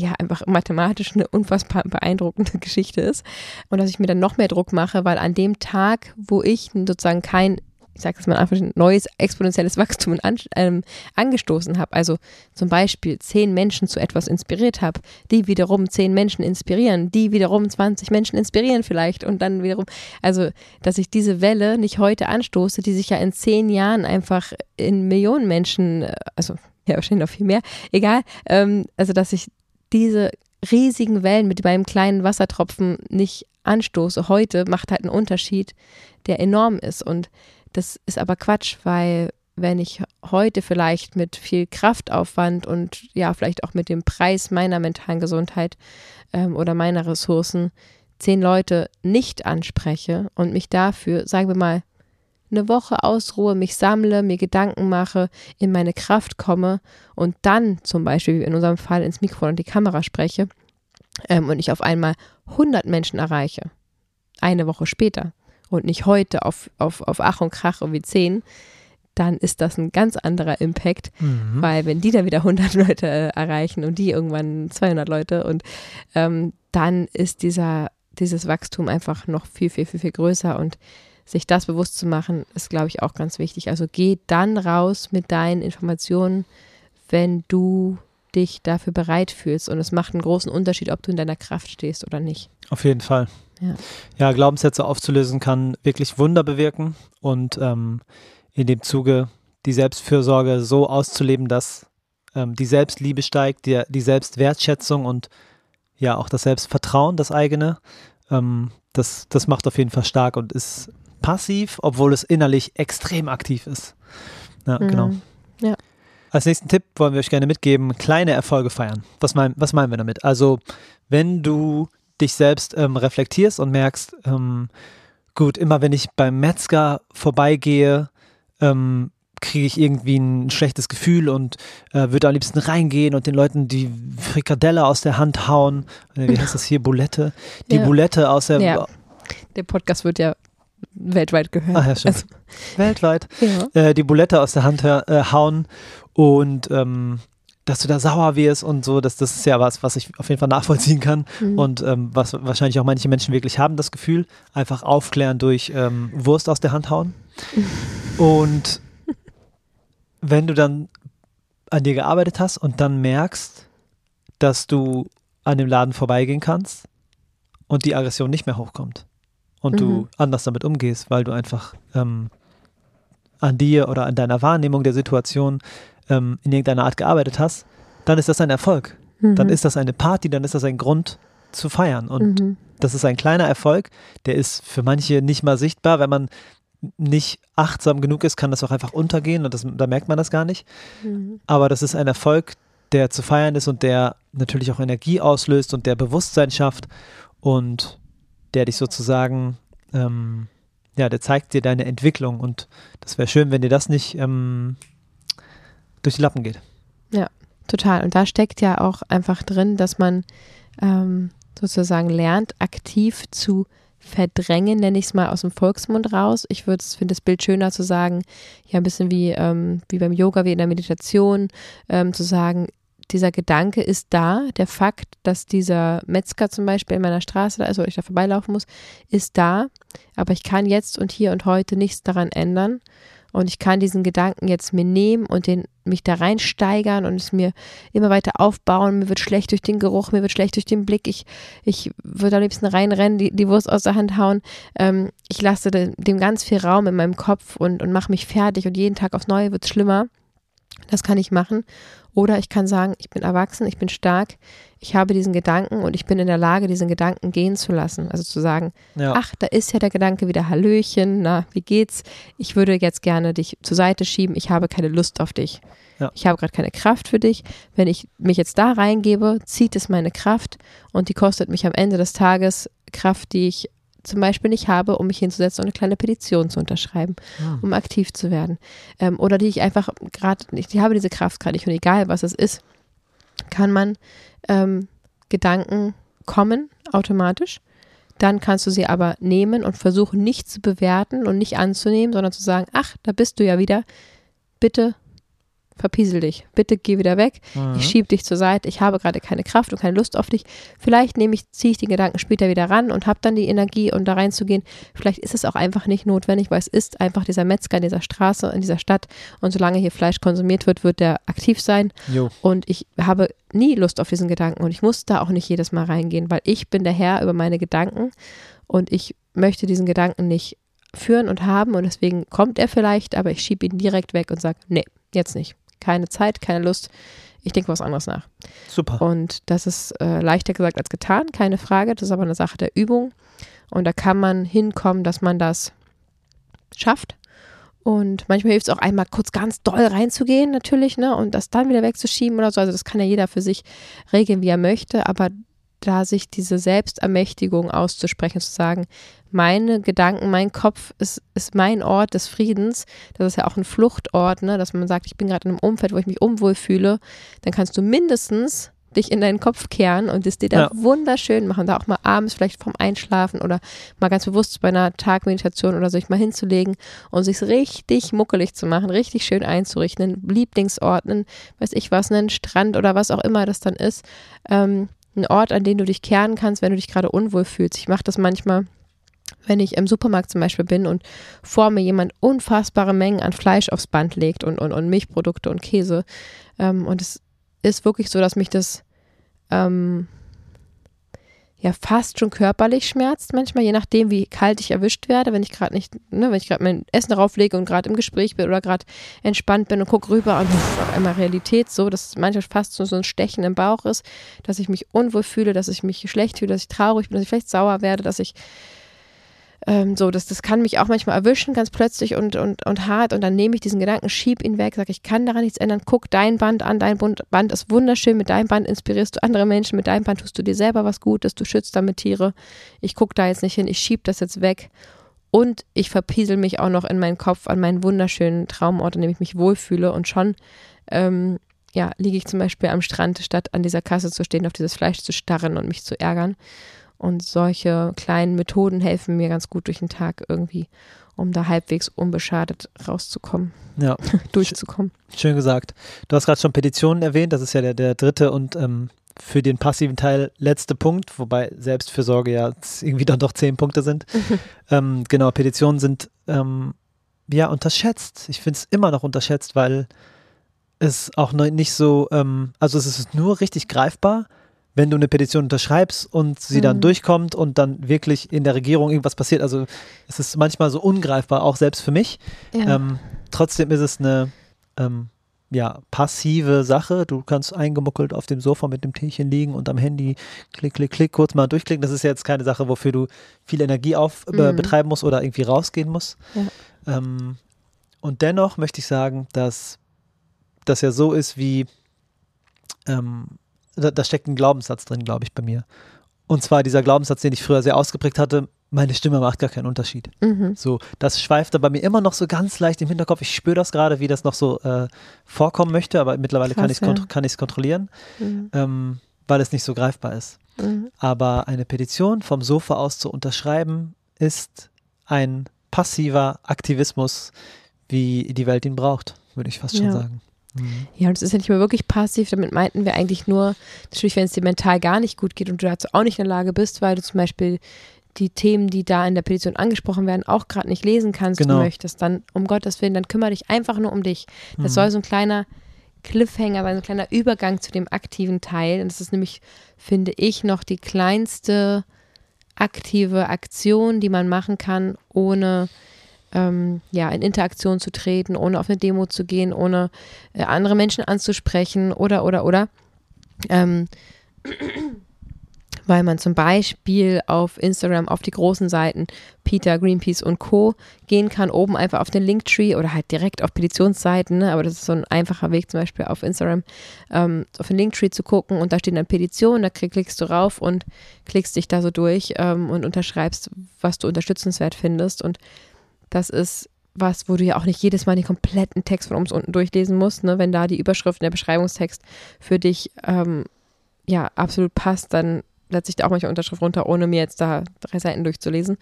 ja einfach mathematisch eine unfassbar beeindruckende Geschichte ist. Und dass ich mir dann noch mehr Druck mache, weil an dem Tag, wo ich sozusagen kein ich sage das mal einfach, neues exponentielles Wachstum an, ähm, angestoßen habe, also zum Beispiel zehn Menschen zu etwas inspiriert habe, die wiederum zehn Menschen inspirieren, die wiederum 20 Menschen inspirieren vielleicht und dann wiederum, also dass ich diese Welle nicht heute anstoße, die sich ja in zehn Jahren einfach in Millionen Menschen, äh, also ja wahrscheinlich noch viel mehr, egal, ähm, also dass ich diese riesigen Wellen mit meinem kleinen Wassertropfen nicht anstoße heute, macht halt einen Unterschied, der enorm ist. Und das ist aber Quatsch, weil wenn ich heute vielleicht mit viel Kraftaufwand und ja, vielleicht auch mit dem Preis meiner mentalen Gesundheit ähm, oder meiner Ressourcen zehn Leute nicht anspreche und mich dafür, sagen wir mal, eine Woche ausruhe, mich sammle, mir Gedanken mache, in meine Kraft komme und dann zum Beispiel, wie in unserem Fall, ins Mikrofon und die Kamera spreche ähm, und ich auf einmal 100 Menschen erreiche, eine Woche später und nicht heute auf, auf, auf Ach und Krach wie 10, dann ist das ein ganz anderer Impact, mhm. weil wenn die da wieder 100 Leute äh, erreichen und die irgendwann 200 Leute und ähm, dann ist dieser, dieses Wachstum einfach noch viel, viel, viel, viel größer und sich das bewusst zu machen, ist, glaube ich, auch ganz wichtig. Also geh dann raus mit deinen Informationen, wenn du dich dafür bereit fühlst. Und es macht einen großen Unterschied, ob du in deiner Kraft stehst oder nicht. Auf jeden Fall. Ja, ja Glaubenssätze aufzulösen kann wirklich Wunder bewirken und ähm, in dem Zuge die Selbstfürsorge so auszuleben, dass ähm, die Selbstliebe steigt, die, die Selbstwertschätzung und ja auch das Selbstvertrauen, das eigene. Ähm, das, das macht auf jeden Fall stark und ist passiv, obwohl es innerlich extrem aktiv ist. Ja, mhm. genau. Ja. Als nächsten Tipp wollen wir euch gerne mitgeben, kleine Erfolge feiern. Was, mein, was meinen wir damit? Also, wenn du dich selbst ähm, reflektierst und merkst, ähm, gut, immer wenn ich beim Metzger vorbeigehe, ähm, kriege ich irgendwie ein schlechtes Gefühl und äh, würde am liebsten reingehen und den Leuten die Frikadelle aus der Hand hauen. Äh, wie heißt das hier? Bulette? Die ja. Bulette aus der. Ja. Der Podcast wird ja weltweit gehört. Ach ja, stimmt. Also, weltweit. Ja. Äh, die Bulette aus der Hand äh, hauen und ähm, dass du da sauer wirst und so, das, das ist ja was, was ich auf jeden Fall nachvollziehen kann mhm. und ähm, was wahrscheinlich auch manche Menschen wirklich haben, das Gefühl, einfach aufklären durch ähm, Wurst aus der Hand hauen. und wenn du dann an dir gearbeitet hast und dann merkst, dass du an dem Laden vorbeigehen kannst und die Aggression nicht mehr hochkommt, und mhm. du anders damit umgehst, weil du einfach ähm, an dir oder an deiner Wahrnehmung der Situation ähm, in irgendeiner Art gearbeitet hast, dann ist das ein Erfolg. Mhm. Dann ist das eine Party, dann ist das ein Grund zu feiern. Und mhm. das ist ein kleiner Erfolg, der ist für manche nicht mal sichtbar. Wenn man nicht achtsam genug ist, kann das auch einfach untergehen und das, da merkt man das gar nicht. Mhm. Aber das ist ein Erfolg, der zu feiern ist und der natürlich auch Energie auslöst und der Bewusstsein schafft. Und der dich sozusagen, ähm, ja, der zeigt dir deine Entwicklung und das wäre schön, wenn dir das nicht ähm, durch die Lappen geht. Ja, total. Und da steckt ja auch einfach drin, dass man ähm, sozusagen lernt, aktiv zu verdrängen, nenne ich es mal aus dem Volksmund raus. Ich würde finde das Bild schöner zu sagen, ja, ein bisschen wie, ähm, wie beim Yoga, wie in der Meditation, ähm, zu sagen, dieser Gedanke ist da, der Fakt, dass dieser Metzger zum Beispiel in meiner Straße da ist oder ich da vorbeilaufen muss, ist da, aber ich kann jetzt und hier und heute nichts daran ändern. Und ich kann diesen Gedanken jetzt mir nehmen und den, mich da reinsteigern und es mir immer weiter aufbauen. Mir wird schlecht durch den Geruch, mir wird schlecht durch den Blick. Ich, ich würde am liebsten reinrennen, die, die Wurst aus der Hand hauen. Ähm, ich lasse dem, ganz viel Raum in meinem Kopf und, und mache mich fertig und jeden Tag aufs Neue wird es schlimmer. Das kann ich machen. Oder ich kann sagen, ich bin erwachsen, ich bin stark, ich habe diesen Gedanken und ich bin in der Lage, diesen Gedanken gehen zu lassen. Also zu sagen, ja. ach, da ist ja der Gedanke wieder Hallöchen, na, wie geht's? Ich würde jetzt gerne dich zur Seite schieben, ich habe keine Lust auf dich. Ja. Ich habe gerade keine Kraft für dich. Wenn ich mich jetzt da reingebe, zieht es meine Kraft und die kostet mich am Ende des Tages Kraft, die ich zum Beispiel nicht habe, um mich hinzusetzen und eine kleine Petition zu unterschreiben, ah. um aktiv zu werden. Ähm, oder die ich einfach gerade, ich habe diese Kraft gerade nicht und egal was es ist, kann man ähm, Gedanken kommen automatisch. Dann kannst du sie aber nehmen und versuchen nicht zu bewerten und nicht anzunehmen, sondern zu sagen, ach, da bist du ja wieder. Bitte verpiesel dich. Bitte geh wieder weg. Mhm. Ich schiebe dich zur Seite. Ich habe gerade keine Kraft und keine Lust auf dich. Vielleicht nehme ich, ziehe ich den Gedanken später wieder ran und habe dann die Energie, um da reinzugehen. Vielleicht ist es auch einfach nicht notwendig, weil es ist einfach dieser Metzger in dieser Straße, in dieser Stadt. Und solange hier Fleisch konsumiert wird, wird der aktiv sein. Jo. Und ich habe nie Lust auf diesen Gedanken und ich muss da auch nicht jedes Mal reingehen, weil ich bin der Herr über meine Gedanken und ich möchte diesen Gedanken nicht führen und haben und deswegen kommt er vielleicht, aber ich schiebe ihn direkt weg und sage, nee, jetzt nicht keine Zeit, keine Lust. Ich denke was anderes nach. Super. Und das ist äh, leichter gesagt als getan, keine Frage. Das ist aber eine Sache der Übung. Und da kann man hinkommen, dass man das schafft. Und manchmal hilft es auch einmal kurz ganz doll reinzugehen, natürlich, ne? Und das dann wieder wegzuschieben oder so. Also das kann ja jeder für sich regeln, wie er möchte. Aber da sich diese Selbstermächtigung auszusprechen, zu sagen, meine Gedanken, mein Kopf ist, ist mein Ort des Friedens. Das ist ja auch ein Fluchtort, ne? dass man sagt, ich bin gerade in einem Umfeld, wo ich mich unwohl fühle. Dann kannst du mindestens dich in deinen Kopf kehren und es dir da ja. wunderschön machen, da auch mal abends vielleicht vorm Einschlafen oder mal ganz bewusst bei einer Tagmeditation oder sich mal hinzulegen und sich richtig muckelig zu machen, richtig schön einzurichten, einen Lieblingsort, einen, weiß ich was, einen Strand oder was auch immer das dann ist. Ähm, ein Ort, an den du dich kehren kannst, wenn du dich gerade unwohl fühlst. Ich mache das manchmal, wenn ich im Supermarkt zum Beispiel bin und vor mir jemand unfassbare Mengen an Fleisch aufs Band legt und, und, und Milchprodukte und Käse. Ähm, und es ist wirklich so, dass mich das ähm, ja fast schon körperlich schmerzt manchmal, je nachdem, wie kalt ich erwischt werde, wenn ich gerade nicht, ne, wenn ich gerade mein Essen darauf lege und gerade im Gespräch bin oder gerade entspannt bin und gucke rüber und das ist auf einmal Realität so, dass manchmal fast so ein Stechen im Bauch ist, dass ich mich unwohl fühle, dass ich mich schlecht fühle, dass ich traurig bin, dass ich vielleicht sauer werde, dass ich ähm, so, das, das kann mich auch manchmal erwischen, ganz plötzlich und, und, und hart. Und dann nehme ich diesen Gedanken, schieb ihn weg, sage, ich kann daran nichts ändern. Guck dein Band an, dein Band ist wunderschön. Mit deinem Band inspirierst du andere Menschen, mit deinem Band tust du dir selber was Gutes, du schützt damit Tiere. Ich gucke da jetzt nicht hin, ich schieb das jetzt weg. Und ich verpiesel mich auch noch in meinen Kopf an meinen wunderschönen Traumort, an dem ich mich wohlfühle. Und schon ähm, ja, liege ich zum Beispiel am Strand, statt an dieser Kasse zu stehen, auf dieses Fleisch zu starren und mich zu ärgern. Und solche kleinen Methoden helfen mir ganz gut durch den Tag irgendwie, um da halbwegs unbeschadet rauszukommen, ja. durchzukommen. Schön gesagt. Du hast gerade schon Petitionen erwähnt, das ist ja der, der dritte und ähm, für den passiven Teil letzte Punkt, wobei Selbstfürsorge ja irgendwie dann doch zehn Punkte sind. ähm, genau, Petitionen sind ähm, ja unterschätzt. Ich finde es immer noch unterschätzt, weil es auch nicht so, ähm, also es ist nur richtig greifbar, wenn du eine Petition unterschreibst und sie mhm. dann durchkommt und dann wirklich in der Regierung irgendwas passiert. Also es ist manchmal so ungreifbar, auch selbst für mich. Ja. Ähm, trotzdem ist es eine ähm, ja, passive Sache. Du kannst eingemuckelt auf dem Sofa mit dem Teechen liegen und am Handy klick, klick, klick, kurz mal durchklicken. Das ist jetzt keine Sache, wofür du viel Energie auf, äh, mhm. betreiben musst oder irgendwie rausgehen musst. Ja. Ähm, und dennoch möchte ich sagen, dass das ja so ist wie ähm, da, da steckt ein Glaubenssatz drin, glaube ich, bei mir. Und zwar dieser Glaubenssatz, den ich früher sehr ausgeprägt hatte, meine Stimme macht gar keinen Unterschied. Mhm. So, das schweift da bei mir immer noch so ganz leicht im Hinterkopf. Ich spüre das gerade, wie das noch so äh, vorkommen möchte, aber mittlerweile Krass, kann ich es ja. kontrollieren, mhm. ähm, weil es nicht so greifbar ist. Mhm. Aber eine Petition vom Sofa aus zu unterschreiben, ist ein passiver Aktivismus, wie die Welt ihn braucht, würde ich fast ja. schon sagen. Mhm. Ja, und es ist ja nicht mehr wirklich passiv. Damit meinten wir eigentlich nur, natürlich, wenn es dir mental gar nicht gut geht und du dazu auch nicht in der Lage bist, weil du zum Beispiel die Themen, die da in der Petition angesprochen werden, auch gerade nicht lesen kannst Genau. und möchtest, dann um Gottes Willen, dann kümmere dich einfach nur um dich. Das Mhm. soll so ein kleiner Cliffhanger sein, so ein kleiner Übergang zu dem aktiven Teil. Und das ist nämlich, finde ich, noch die kleinste aktive Aktion, die man machen kann, ohne ähm, ja, in Interaktion zu treten, ohne auf eine Demo zu gehen, ohne äh, andere Menschen anzusprechen oder, oder, oder. Ähm, weil man zum Beispiel auf Instagram auf die großen Seiten Peter, Greenpeace und Co. gehen kann, oben einfach auf den Linktree oder halt direkt auf Petitionsseiten, ne? aber das ist so ein einfacher Weg zum Beispiel auf Instagram, ähm, auf den Linktree zu gucken und da stehen dann Petitionen, da klick- klickst du rauf und klickst dich da so durch ähm, und unterschreibst, was du unterstützenswert findest und das ist was, wo du ja auch nicht jedes Mal den kompletten Text von oben bis unten durchlesen musst, ne? wenn da die Überschrift und der Beschreibungstext für dich ähm, ja absolut passt, dann setze ich da auch manchmal Unterschrift runter, ohne mir jetzt da drei Seiten durchzulesen.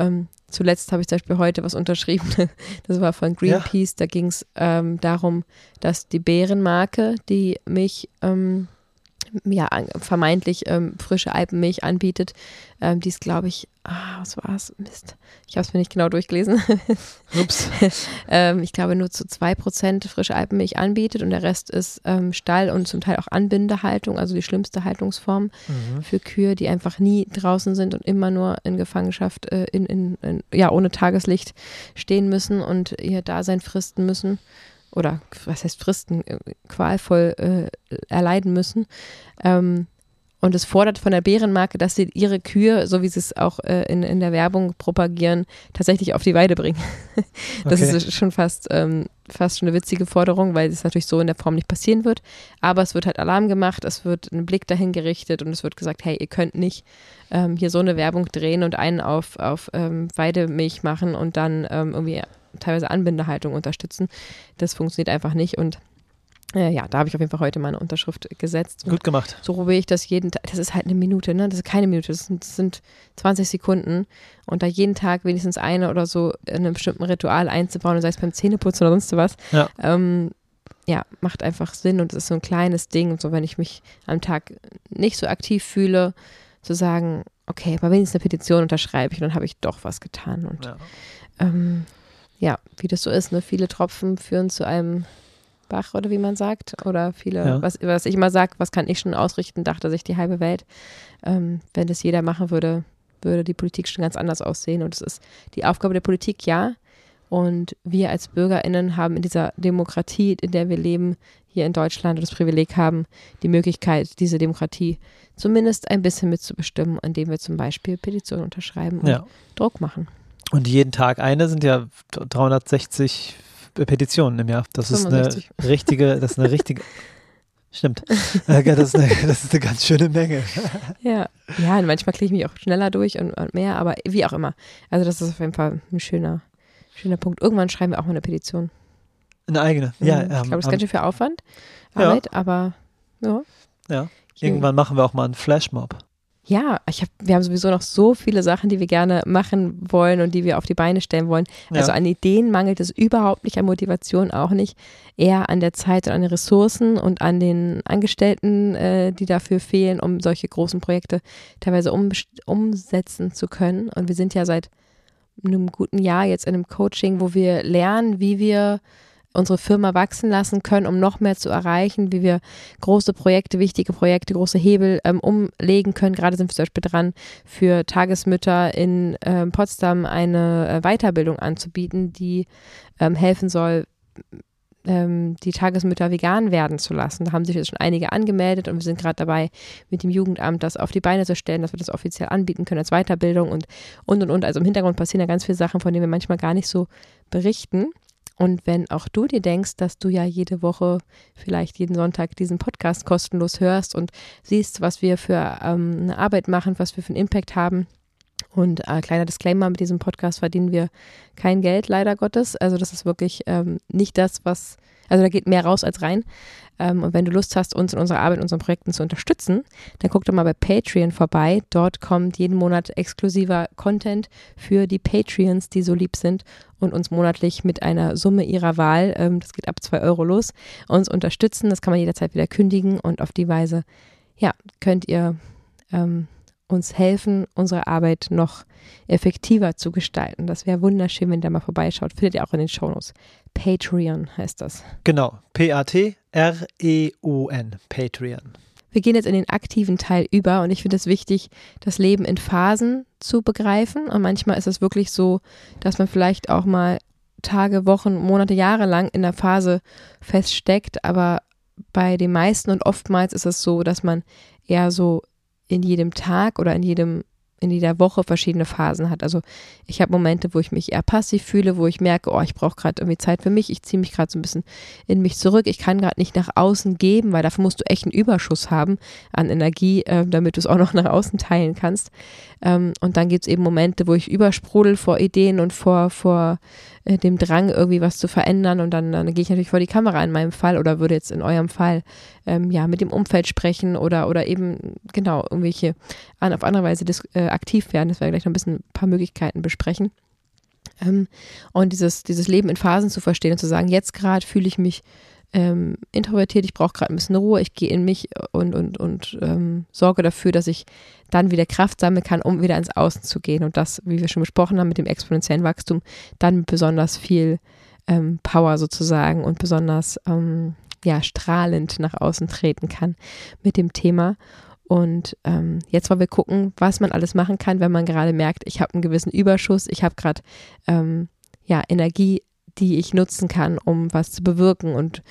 Ähm, zuletzt habe ich zum Beispiel heute was unterschrieben, das war von Greenpeace, da ging es ähm, darum, dass die Bärenmarke, die mich ähm, ja, vermeintlich ähm, frische Alpenmilch anbietet, ähm, die ist, glaube ich, ah, was war es? Mist. Ich habe es mir nicht genau durchgelesen. Ups. ähm, ich glaube, nur zu 2% frische Alpenmilch anbietet und der Rest ist ähm, Stall und zum Teil auch Anbindehaltung, also die schlimmste Haltungsform Mhm. für Kühe, die einfach nie draußen sind und immer nur in Gefangenschaft, äh, in, in, in, ja, ohne Tageslicht stehen müssen und ihr Dasein fristen müssen. Oder was heißt fristen, äh, qualvoll äh, erleiden müssen. Ähm, und es fordert von der Bärenmarke, dass sie ihre Kühe, so wie sie es auch äh, in, in der Werbung propagieren, tatsächlich auf die Weide bringen. Das Okay. ist schon fast, ähm, fast schon eine witzige Forderung, weil es natürlich so in der Form nicht passieren wird. Aber es wird halt Alarm gemacht, es wird ein Blick dahin gerichtet und es wird gesagt, hey, ihr könnt nicht ähm, hier so eine Werbung drehen und einen auf, auf ähm, Weidemilch machen und dann ähm, irgendwie teilweise Anbindehaltung unterstützen. Das funktioniert einfach nicht und äh, ja, da habe ich auf jeden Fall heute meine Unterschrift gesetzt. Gut gemacht. so probiere ich das jeden Tag. Das ist halt eine Minute, ne? Das ist keine Minute, das sind, das sind 20 Sekunden. Und da jeden Tag wenigstens eine oder so in einem bestimmten Ritual einzubauen, sei es beim Zähneputzen oder sonst was, Ja. ähm, ja, macht einfach Sinn und es ist so ein kleines Ding. Und so, wenn ich mich am Tag nicht so aktiv fühle, zu sagen, okay, aber wenigstens eine Petition unterschreibe ich und dann habe ich doch was getan. Und Ja. ähm, ja, wie das so ist, ne? Viele Tropfen führen zu einem Bach oder wie man sagt. Oder viele, Ja. was, was ich immer sage, was kann ich schon ausrichten, dachte sich die halbe Welt. Ähm, wenn das jeder machen würde, würde die Politik schon ganz anders aussehen. Und es ist die Aufgabe der Politik, ja. Und wir als BürgerInnen haben in dieser Demokratie, in der wir leben, hier in Deutschland das Privileg haben, die Möglichkeit, diese Demokratie zumindest ein bisschen mitzubestimmen, indem wir zum Beispiel Petitionen unterschreiben und ja. Druck machen. Und jeden Tag eine sind ja 360 Petitionen im Jahr. Das 65. ist eine richtige, das ist eine richtige. Stimmt. Äh, Das ist, eine, das ist eine ganz schöne Menge. Ja, ja, und manchmal kriege ich mich auch schneller durch und, und mehr, aber wie auch immer. Also das ist auf jeden Fall ein schöner, schöner Punkt. Irgendwann schreiben wir auch mal eine Petition. Eine eigene. Ja, Mhm. ähm, ich glaube, das ist ähm, ganz schön viel Aufwand, Ja. Arbeit, aber ja. Ja. irgendwann machen wir auch mal einen Flashmob. Ja, ich hab, wir haben sowieso noch so viele Sachen, die wir gerne machen wollen und die wir auf die Beine stellen wollen. Also Ja. an Ideen mangelt es überhaupt nicht, an Motivation auch nicht. Eher an der Zeit und an den Ressourcen und an den Angestellten, äh, die dafür fehlen, um solche großen Projekte teilweise um, umsetzen zu können. Und wir sind ja seit einem guten Jahr jetzt in einem Coaching, wo wir lernen, wie wir unsere Firma wachsen lassen können, um noch mehr zu erreichen, wie wir große Projekte, wichtige Projekte, große Hebel ähm, umlegen können. Gerade sind wir zum Beispiel dran, für Tagesmütter in ähm, Potsdam eine äh, Weiterbildung anzubieten, die ähm, helfen soll, ähm, die Tagesmütter vegan werden zu lassen. Da haben sich jetzt schon einige angemeldet und wir sind gerade dabei, mit dem Jugendamt das auf die Beine zu stellen, dass wir das offiziell anbieten können als Weiterbildung und und und und. Also im Hintergrund passieren ja ganz viele Sachen, von denen wir manchmal gar nicht so berichten. Und wenn auch du dir denkst, dass du ja jede Woche, vielleicht jeden Sonntag diesen Podcast kostenlos hörst und siehst, was wir für ähm, eine Arbeit machen, was wir für einen Impact haben. Und äh, kleiner Disclaimer, mit diesem Podcast verdienen wir kein Geld, leider Gottes. Also das ist wirklich ähm, nicht das, was, also da geht mehr raus als rein. Ähm, und wenn du Lust hast, uns in unserer Arbeit, in unseren Projekten zu unterstützen, dann guck doch mal bei Patreon vorbei. Dort kommt jeden Monat exklusiver Content für die Patreons, die so lieb sind und uns monatlich mit einer Summe ihrer Wahl, ähm, das geht ab zwei Euro los, uns unterstützen. Das kann man jederzeit wieder kündigen und auf die Weise, ja, könnt ihr ähm, uns helfen, unsere Arbeit noch effektiver zu gestalten. Das wäre wunderschön, wenn ihr da mal vorbeischaut. Findet ihr auch in den Shownotes. Patreon heißt das. Genau. P-A-T-R-E-O-N. Patreon. Wir gehen jetzt in den aktiven Teil über und ich finde es wichtig, das Leben in Phasen zu begreifen. Und manchmal ist es wirklich so, dass man vielleicht auch mal Tage, Wochen, Monate, Jahre lang in der Phase feststeckt. Aber bei den meisten und oftmals ist es so, dass man eher so in jedem Tag oder in jedem in jeder Woche verschiedene Phasen hat. Also ich habe Momente, wo ich mich eher passiv fühle, wo ich merke, oh, ich brauche gerade irgendwie Zeit für mich, ich ziehe mich gerade so ein bisschen in mich zurück, ich kann gerade nicht nach außen geben, weil dafür musst du echt einen Überschuss haben an Energie, äh, damit du es auch noch nach außen teilen kannst. Ähm, und dann gibt es eben Momente, wo ich übersprudel vor Ideen und vor, vor äh, dem Drang, irgendwie was zu verändern. Und dann, dann gehe ich natürlich vor die Kamera in meinem Fall oder würde jetzt in eurem Fall ähm, ja mit dem Umfeld sprechen oder, oder eben genau irgendwelche an, auf andere Weise äh, aktiv werden. Das werden wir gleich noch ein bisschen ein paar Möglichkeiten besprechen. Ähm, und dieses, dieses Leben in Phasen zu verstehen und zu sagen, jetzt gerade fühle ich mich ähm, introvertiert, ich brauche gerade ein bisschen Ruhe, ich gehe in mich und, und, und ähm, sorge dafür, dass ich dann wieder Kraft sammeln kann, um wieder ins Außen zu gehen. Und das, wie wir schon besprochen haben, mit dem exponentiellen Wachstum, dann mit besonders viel ähm, Power sozusagen und besonders ähm, ja, strahlend nach außen treten kann mit dem Thema. Und ähm, jetzt wollen wir gucken, was man alles machen kann, wenn man gerade merkt, ich habe einen gewissen Überschuss, ich habe gerade ähm, ja, Energie die ich nutzen kann, um was zu bewirken. Und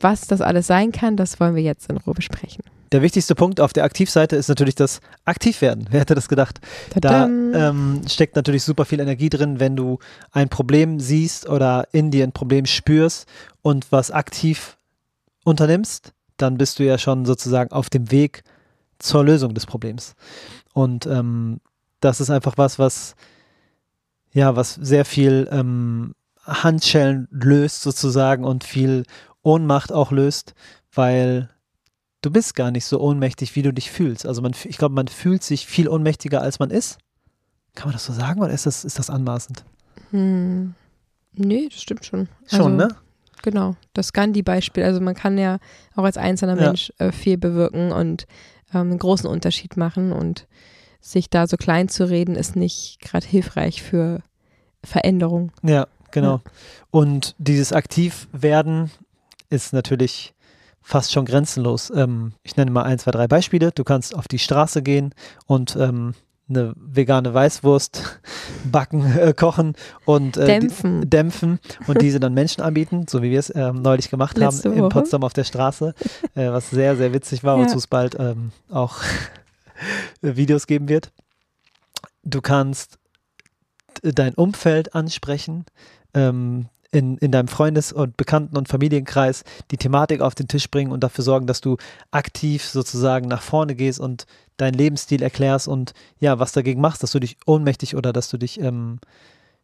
was das alles sein kann, das wollen wir jetzt in Ruhe besprechen. Der wichtigste Punkt auf der Aktivseite ist natürlich das Aktivwerden. Wer hätte das gedacht? Tadam. Da ähm, steckt natürlich super viel Energie drin, wenn du ein Problem siehst oder in dir ein Problem spürst und was aktiv unternimmst, dann bist du ja schon sozusagen auf dem Weg zur Lösung des Problems. Und ähm, das ist einfach was, was ja, was sehr viel ähm, Handschellen löst sozusagen und viel Ohnmacht auch löst, weil du bist gar nicht so ohnmächtig, wie du dich fühlst. Also man, ich glaube, man fühlt sich viel ohnmächtiger, als man ist. Kann man das so sagen oder ist das, ist das anmaßend? Hm. Nee, das stimmt schon. Schon, also, ne? Genau, das Gandhi-Beispiel. Also man kann ja auch als einzelner ja. Mensch äh, viel bewirken und ähm, einen großen Unterschied machen und sich da so klein zu reden, ist nicht gerade hilfreich für Veränderung. Ja, genau. Ja. Und dieses Aktivwerden ist natürlich fast schon grenzenlos. Ähm, ich nenne mal ein, zwei, drei Beispiele. Du kannst auf die Straße gehen und ähm, eine vegane Weißwurst backen, äh, kochen und äh, dämpfen. Die, dämpfen und diese dann Menschen anbieten, so wie wir es äh, neulich gemacht Letzte haben Woche. in Potsdam auf der Straße, äh, was sehr, sehr witzig war, ja. wozu es bald ähm, auch Videos geben wird. Du kannst dein Umfeld ansprechen, ähm, in, in deinem Freundes- und Bekannten- und Familienkreis die Thematik auf den Tisch bringen und dafür sorgen, dass du aktiv sozusagen nach vorne gehst und deinen Lebensstil erklärst und ja, was dagegen machst, dass du dich ohnmächtig oder dass du dich ähm,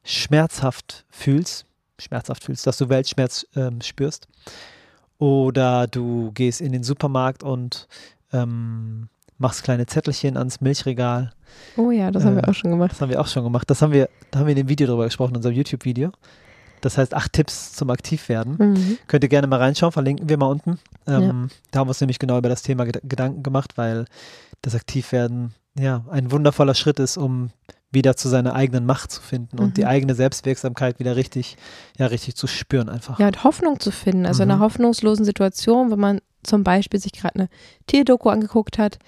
schmerzhaft fühlst, schmerzhaft fühlst, dass du Weltschmerz ähm, spürst. Oder du gehst in den Supermarkt und ähm, machst kleine Zettelchen ans Milchregal. Oh ja, das äh, haben wir äh, auch schon gemacht. Das haben wir auch schon gemacht. Das haben wir, da haben wir in dem Video drüber gesprochen, in unserem YouTube-Video. Das heißt, acht Tipps zum Aktivwerden. Mhm. Könnt ihr gerne mal reinschauen, verlinken wir mal unten. Ähm, ja. Da haben wir uns nämlich genau über das Thema Gedanken gemacht, weil das Aktivwerden ja ein wundervoller Schritt ist, um wieder zu seiner eigenen Macht zu finden und die mhm. eigene Selbstwirksamkeit wieder richtig, ja, richtig zu spüren einfach. Ja, und Hoffnung zu finden. Also mhm. in einer hoffnungslosen Situation, wenn man zum Beispiel sich gerade eine Tierdoku angeguckt hat,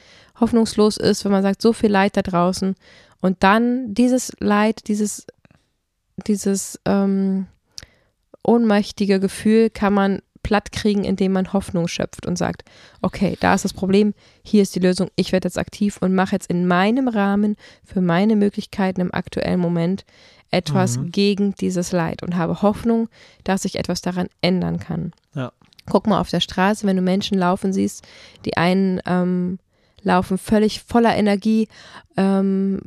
hoffnungslos ist, wenn man sagt, so viel Leid da draußen und dann dieses Leid, dieses, dieses ähm, ohnmächtige Gefühl kann man platt kriegen, indem man Hoffnung schöpft und sagt, okay, da ist das Problem, hier ist die Lösung, ich werde jetzt aktiv und mache jetzt in meinem Rahmen für meine Möglichkeiten im aktuellen Moment etwas mhm. gegen dieses Leid und habe Hoffnung, dass ich etwas daran ändern kann. Ja. Guck mal auf der Straße, wenn du Menschen laufen siehst, die einen ähm, laufen völlig voller Energie, ähm,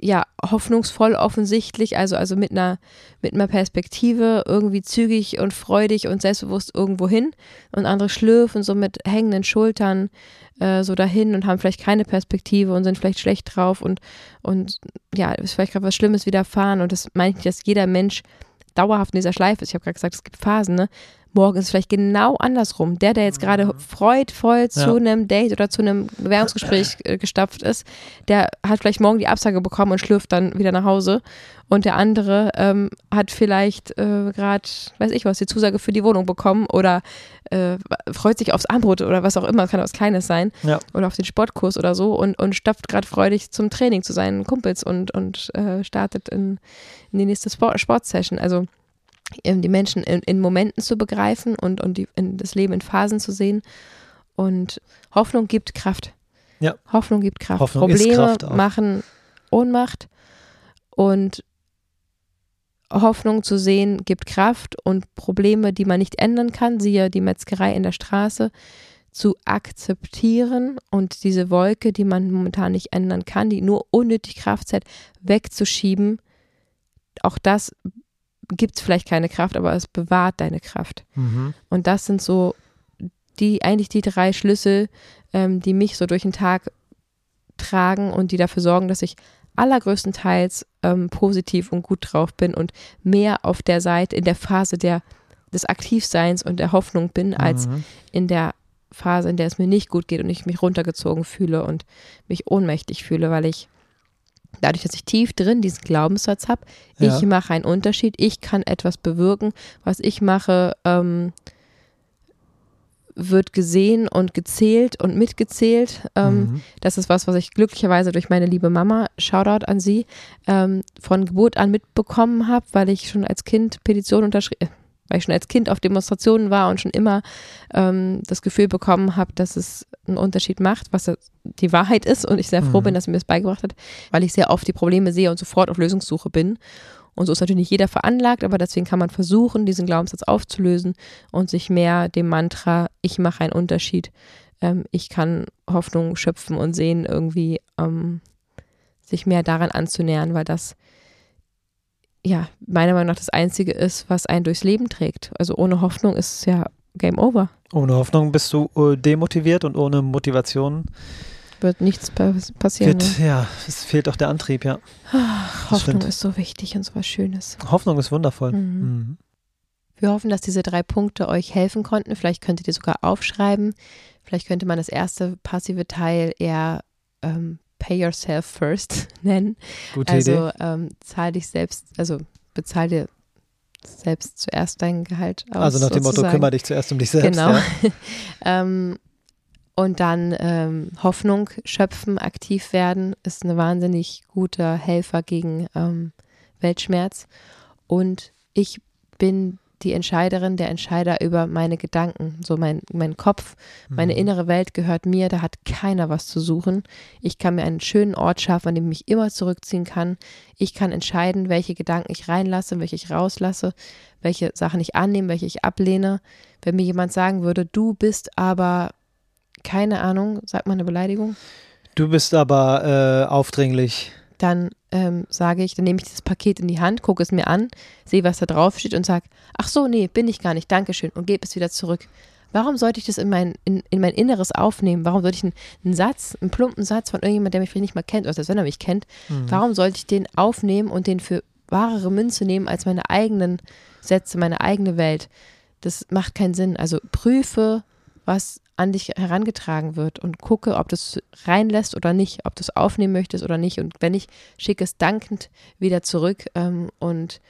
ja, hoffnungsvoll offensichtlich, also, also mit einer, mit einer Perspektive irgendwie zügig und freudig und selbstbewusst irgendwo hin und andere schlürfen so mit hängenden Schultern äh, so dahin und haben vielleicht keine Perspektive und sind vielleicht schlecht drauf und, und ja, ist vielleicht gerade was Schlimmes widerfahren und das meine ich dass jeder Mensch dauerhaft in dieser Schleife ist. Ich habe gerade gesagt, es gibt Phasen, ne? Morgen ist es vielleicht genau andersrum. Der, der jetzt gerade Mhm. freudvoll zu Ja. einem Date oder zu einem Bewerbungsgespräch äh, gestapft ist, der hat vielleicht morgen die Absage bekommen und schlürft dann wieder nach Hause. Und der andere ähm, hat vielleicht äh, gerade, weiß ich was, die Zusage für die Wohnung bekommen oder äh, freut sich aufs Armbrot oder was auch immer, kann auch was Kleines sein. Ja. Oder auf den Sportkurs oder so und, und stapft gerade freudig zum Training zu seinen Kumpels und, und äh, startet in, in die nächste Sport Sportsession. Also die Menschen in, in Momenten zu begreifen und, und die, in das Leben in Phasen zu sehen. Und Hoffnung gibt Kraft. Ja. Hoffnung gibt Kraft. Hoffnung Probleme Kraft auch. machen Ohnmacht und Hoffnung zu sehen gibt Kraft und Probleme, die man nicht ändern kann, siehe die Metzgerei in der Straße, zu akzeptieren und diese Wolke, die man momentan nicht ändern kann, die nur unnötig Kraft hat, wegzuschieben. Auch das gibt es vielleicht keine Kraft, aber es bewahrt deine Kraft. Mhm. Und das sind so die, eigentlich die drei Schlüssel, ähm, die mich so durch den Tag tragen und die dafür sorgen, dass ich allergrößtenteils ähm, positiv und gut drauf bin und mehr auf der Seite, in der Phase der, des Aktivseins und der Hoffnung bin, als Mhm. in der Phase, in der es mir nicht gut geht und ich mich runtergezogen fühle und mich ohnmächtig fühle, weil ich dadurch, dass ich tief drin diesen Glaubenssatz habe, Ja. ich mache einen Unterschied, ich kann etwas bewirken, was ich mache, ähm, wird gesehen und gezählt und mitgezählt. Ähm, Mhm. Das ist was, was ich glücklicherweise durch meine liebe Mama, Shoutout an sie, ähm, von Geburt an mitbekommen habe, weil ich schon als Kind Petitionen unterschrieben, weil ich schon als Kind auf Demonstrationen war und schon immer ähm, das Gefühl bekommen habe, dass es einen Unterschied macht, was die Wahrheit ist und ich sehr froh Mhm. bin, dass sie mir das beigebracht hat, weil ich sehr oft die Probleme sehe und sofort auf Lösungssuche bin. Und so ist natürlich nicht jeder veranlagt, aber deswegen kann man versuchen, diesen Glaubenssatz aufzulösen und sich mehr dem Mantra, ich mache einen Unterschied, ähm, ich kann Hoffnung schöpfen und sehen, irgendwie ähm, sich mehr daran anzunähern, weil das ja meiner Meinung nach das Einzige ist, was einen durchs Leben trägt. Also ohne Hoffnung ist es ja Game Over. Ohne Hoffnung bist du äh, demotiviert und ohne Motivation Wird nichts pa passieren. wird, Ne? ja, es fehlt auch der Antrieb, ja. Ach, Hoffnung stimmt. ist so wichtig und so was Schönes. Hoffnung ist wundervoll. Mhm. Mhm. Wir hoffen, dass diese drei Punkte euch helfen konnten. Vielleicht könnt ihr die sogar aufschreiben. Vielleicht könnte man das erste passive Teil eher ähm, Pay Yourself First nennen. Gute Idee. Also ähm, zahl dich selbst, also bezahl dir selbst zuerst dein Gehalt aus. Also nach dem Motto, sozusagen. kümmere dich zuerst um dich selbst. Genau. Ja. ähm, und dann ähm, Hoffnung schöpfen, aktiv werden, ist ein wahnsinnig guter Helfer gegen ähm, Weltschmerz. Und ich bin die Entscheiderin, der Entscheider über meine Gedanken. So mein, mein Kopf, meine Mhm. innere Welt gehört mir, da hat keiner was zu suchen. Ich kann mir einen schönen Ort schaffen, an dem ich mich immer zurückziehen kann. Ich kann entscheiden, welche Gedanken ich reinlasse, welche ich rauslasse, welche Sachen ich annehme, welche ich ablehne. Wenn mir jemand sagen würde, du bist aber, keine Ahnung, sagt man eine Beleidigung, Du bist aber äh, aufdringlich. Dann ähm, sage ich, dann nehme ich dieses Paket in die Hand, gucke es mir an, sehe, was da drauf steht und sage, ach so, nee, bin ich gar nicht, Dankeschön und gebe es wieder zurück. Warum sollte ich das in mein, in, in mein Inneres aufnehmen? Warum sollte ich einen, einen Satz, einen plumpen Satz von irgendjemandem, der mich vielleicht nicht mal kennt, oder selbst wenn er mich kennt, Mhm. warum sollte ich den aufnehmen und den für wahrere Münze nehmen als meine eigenen Sätze, meine eigene Welt? Das macht keinen Sinn. Also prüfe, was an dich herangetragen wird und gucke, ob du es reinlässt oder nicht, ob du es aufnehmen möchtest oder nicht. Und wenn nicht, schicke es dankend wieder zurück ähm, und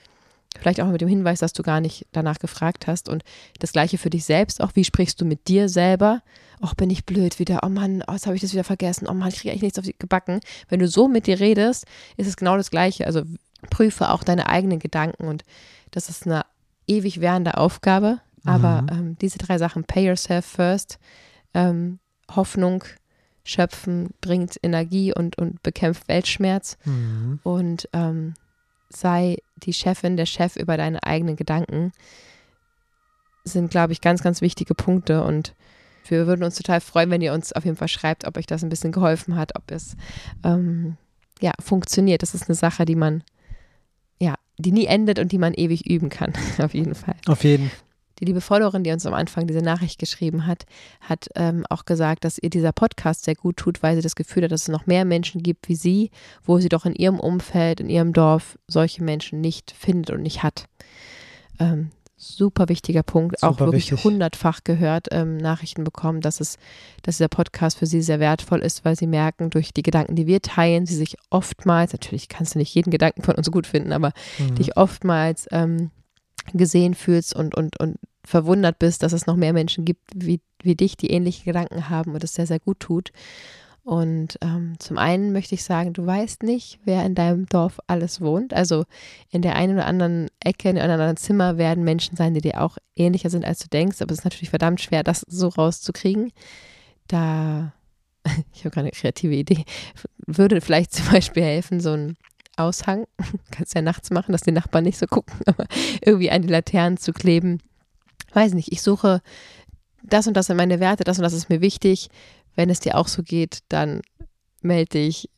vielleicht auch mit dem Hinweis, dass du gar nicht danach gefragt hast. Und das gleiche für dich selbst auch. Wie sprichst du mit dir selber? Och, bin ich blöd wieder. Oh Mann, oh, jetzt habe ich das wieder vergessen. Oh Mann, ich kriege eigentlich nichts auf die gebacken. Wenn du so mit dir redest, ist es genau das Gleiche. Also prüfe auch deine eigenen Gedanken und das ist eine ewig währende Aufgabe. Aber Mhm. ähm, diese drei Sachen, pay yourself first, ähm, Hoffnung schöpfen, bringt Energie und, und bekämpft Weltschmerz Mhm. und ähm, sei die Chefin, der Chef über deine eigenen Gedanken, sind, glaube ich, ganz, ganz wichtige Punkte und wir würden uns total freuen, wenn ihr uns auf jeden Fall schreibt, ob euch das ein bisschen geholfen hat, ob es ähm, ja, funktioniert. Das ist eine Sache, die man, ja, die nie endet und die man ewig üben kann, auf jeden Fall. Auf jeden. Die liebe Followerin, die uns am Anfang diese Nachricht geschrieben hat, hat ähm, auch gesagt, dass ihr dieser Podcast sehr gut tut, weil sie das Gefühl hat, dass es noch mehr Menschen gibt wie sie, wo sie doch in ihrem Umfeld, in ihrem Dorf solche Menschen nicht findet und nicht hat. Ähm, super wichtiger Punkt, super auch wirklich wichtig. hundertfach gehört, ähm, Nachrichten bekommen, dass es, dass dieser Podcast für sie sehr wertvoll ist, weil sie merken, durch die Gedanken, die wir teilen, sie sich oftmals, natürlich kannst du nicht jeden Gedanken von uns gut finden, aber mhm. dich oftmals ähm, gesehen fühlst und, und, und verwundert bist, dass es noch mehr Menschen gibt wie, wie dich, die ähnliche Gedanken haben und es sehr, sehr gut tut. Und ähm, zum einen möchte ich sagen, du weißt nicht, wer in deinem Dorf alles wohnt. Also in der einen oder anderen Ecke, in einem anderen Zimmer werden Menschen sein, die dir auch ähnlicher sind, als du denkst. Aber es ist natürlich verdammt schwer, das so rauszukriegen. Da, ich habe gerade eine kreative Idee, würde vielleicht zum Beispiel helfen, so ein Aushang, kannst ja nachts machen, dass die Nachbarn nicht so gucken, aber irgendwie an die Laternen zu kleben. Weiß nicht, ich suche das und das sind meine Werte, das und das ist mir wichtig wenn es dir auch so geht, dann melde dich.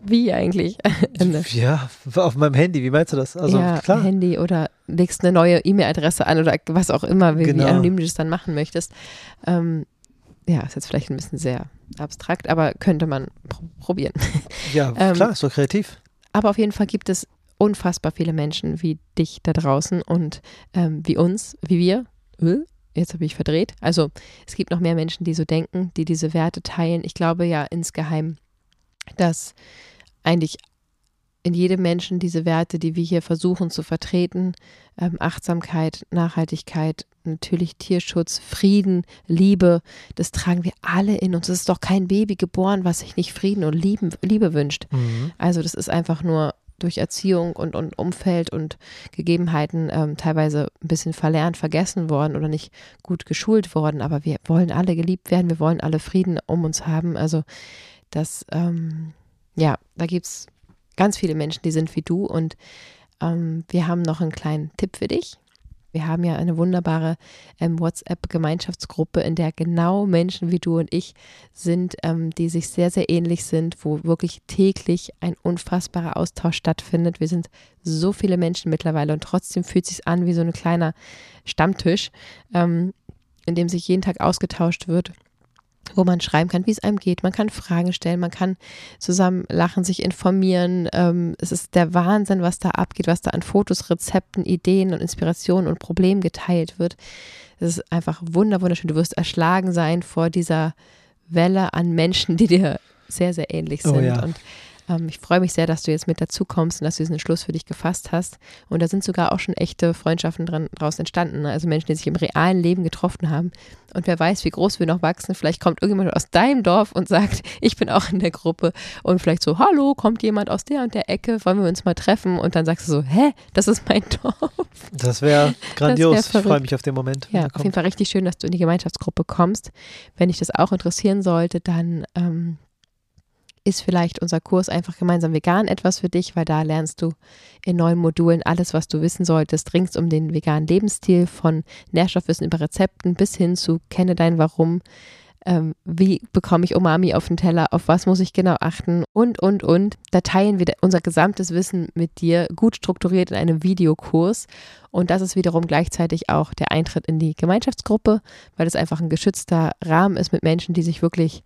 Wie eigentlich? ja, auf meinem Handy, wie meinst du das? Also ja, klar. Handy oder legst eine neue E-Mail-Adresse an oder was auch immer, wie, genau. wie anonym du das dann machen möchtest. Ähm, ja, ist jetzt vielleicht ein bisschen sehr abstrakt, aber könnte man pr probieren. Ja, ähm, klar, so kreativ. Aber auf jeden Fall gibt es unfassbar viele Menschen wie dich da draußen und ähm, wie uns, wie wir, äh, jetzt habe ich verdreht. Also es gibt noch mehr Menschen, die so denken, die diese Werte teilen. Ich glaube ja insgeheim, dass eigentlich in jedem Menschen diese Werte, die wir hier versuchen zu vertreten, ähm, Achtsamkeit, Nachhaltigkeit, natürlich Tierschutz, Frieden, Liebe, das tragen wir alle in uns. Es ist doch kein Baby geboren, was sich nicht Frieden und Lieben, Liebe wünscht. Mhm. Also das ist einfach nur durch Erziehung und, und Umfeld und Gegebenheiten ähm, teilweise ein bisschen verlernt, vergessen worden oder nicht gut geschult worden. Aber wir wollen alle geliebt werden, wir wollen alle Frieden um uns haben. Also das, ähm, ja, da gibt es ganz viele Menschen, die sind wie du und ähm, wir haben noch einen kleinen Tipp für dich. Wir haben ja eine wunderbare ähm, WhatsApp-Gemeinschaftsgruppe, in der genau Menschen wie du und ich sind, ähm, die sich sehr, sehr ähnlich sind, wo wirklich täglich ein unfassbarer Austausch stattfindet. Wir sind so viele Menschen mittlerweile und trotzdem fühlt es sich an wie so ein kleiner Stammtisch, ähm, in dem sich jeden Tag ausgetauscht wird wo man schreiben kann, wie es einem geht. Man kann Fragen stellen, man kann zusammen lachen, sich informieren. Ähm, es ist der Wahnsinn, was da abgeht, was da an Fotos, Rezepten, Ideen und Inspirationen und Problemen geteilt wird. Es ist einfach wunderschön. Du wirst erschlagen sein vor dieser Welle an Menschen, die dir sehr, sehr ähnlich oh sind. Oh ja. Und ähm, ich freue mich sehr, dass du jetzt mit dazu kommst und dass du diesen Schluss für dich gefasst hast. Und da sind sogar auch schon echte Freundschaften dran, daraus entstanden. Ne? Also Menschen, die sich im realen Leben getroffen haben. Und wer weiß, wie groß wir noch wachsen. Vielleicht kommt irgendjemand aus deinem Dorf und sagt, ich bin auch in der Gruppe. Und vielleicht so, hallo, kommt jemand aus der und der Ecke, wollen wir uns mal treffen? Und dann sagst du so, hä, das ist mein Dorf. Das wäre grandios. Das wär ich freue mich auf den Moment. Ja, auf jeden Fall richtig schön, dass du in die Gemeinschaftsgruppe kommst. Wenn dich das auch interessieren sollte, dann ähm, ist vielleicht unser Kurs einfach gemeinsam vegan etwas für dich, weil da lernst du in neuen Modulen alles, was du wissen solltest, rings um den veganen Lebensstil von Nährstoffwissen über Rezepten bis hin zu kenne dein Warum, ähm, wie bekomme ich Umami auf den Teller, auf was muss ich genau achten und, und, und. Da teilen wir unser gesamtes Wissen mit dir gut strukturiert in einem Videokurs und das ist wiederum gleichzeitig auch der Eintritt in die Gemeinschaftsgruppe, weil es einfach ein geschützter Rahmen ist mit Menschen, die sich wirklich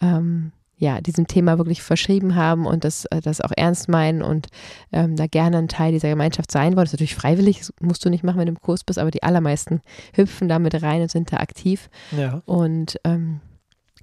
ähm, ja, diesem Thema wirklich verschrieben haben und das, äh, das auch ernst meinen und ähm, da gerne ein Teil dieser Gemeinschaft sein wollen. Das ist natürlich freiwillig, das musst du nicht machen, wenn du im Kurs bist, aber die allermeisten hüpfen damit rein und sind da aktiv. Ja. Und ähm,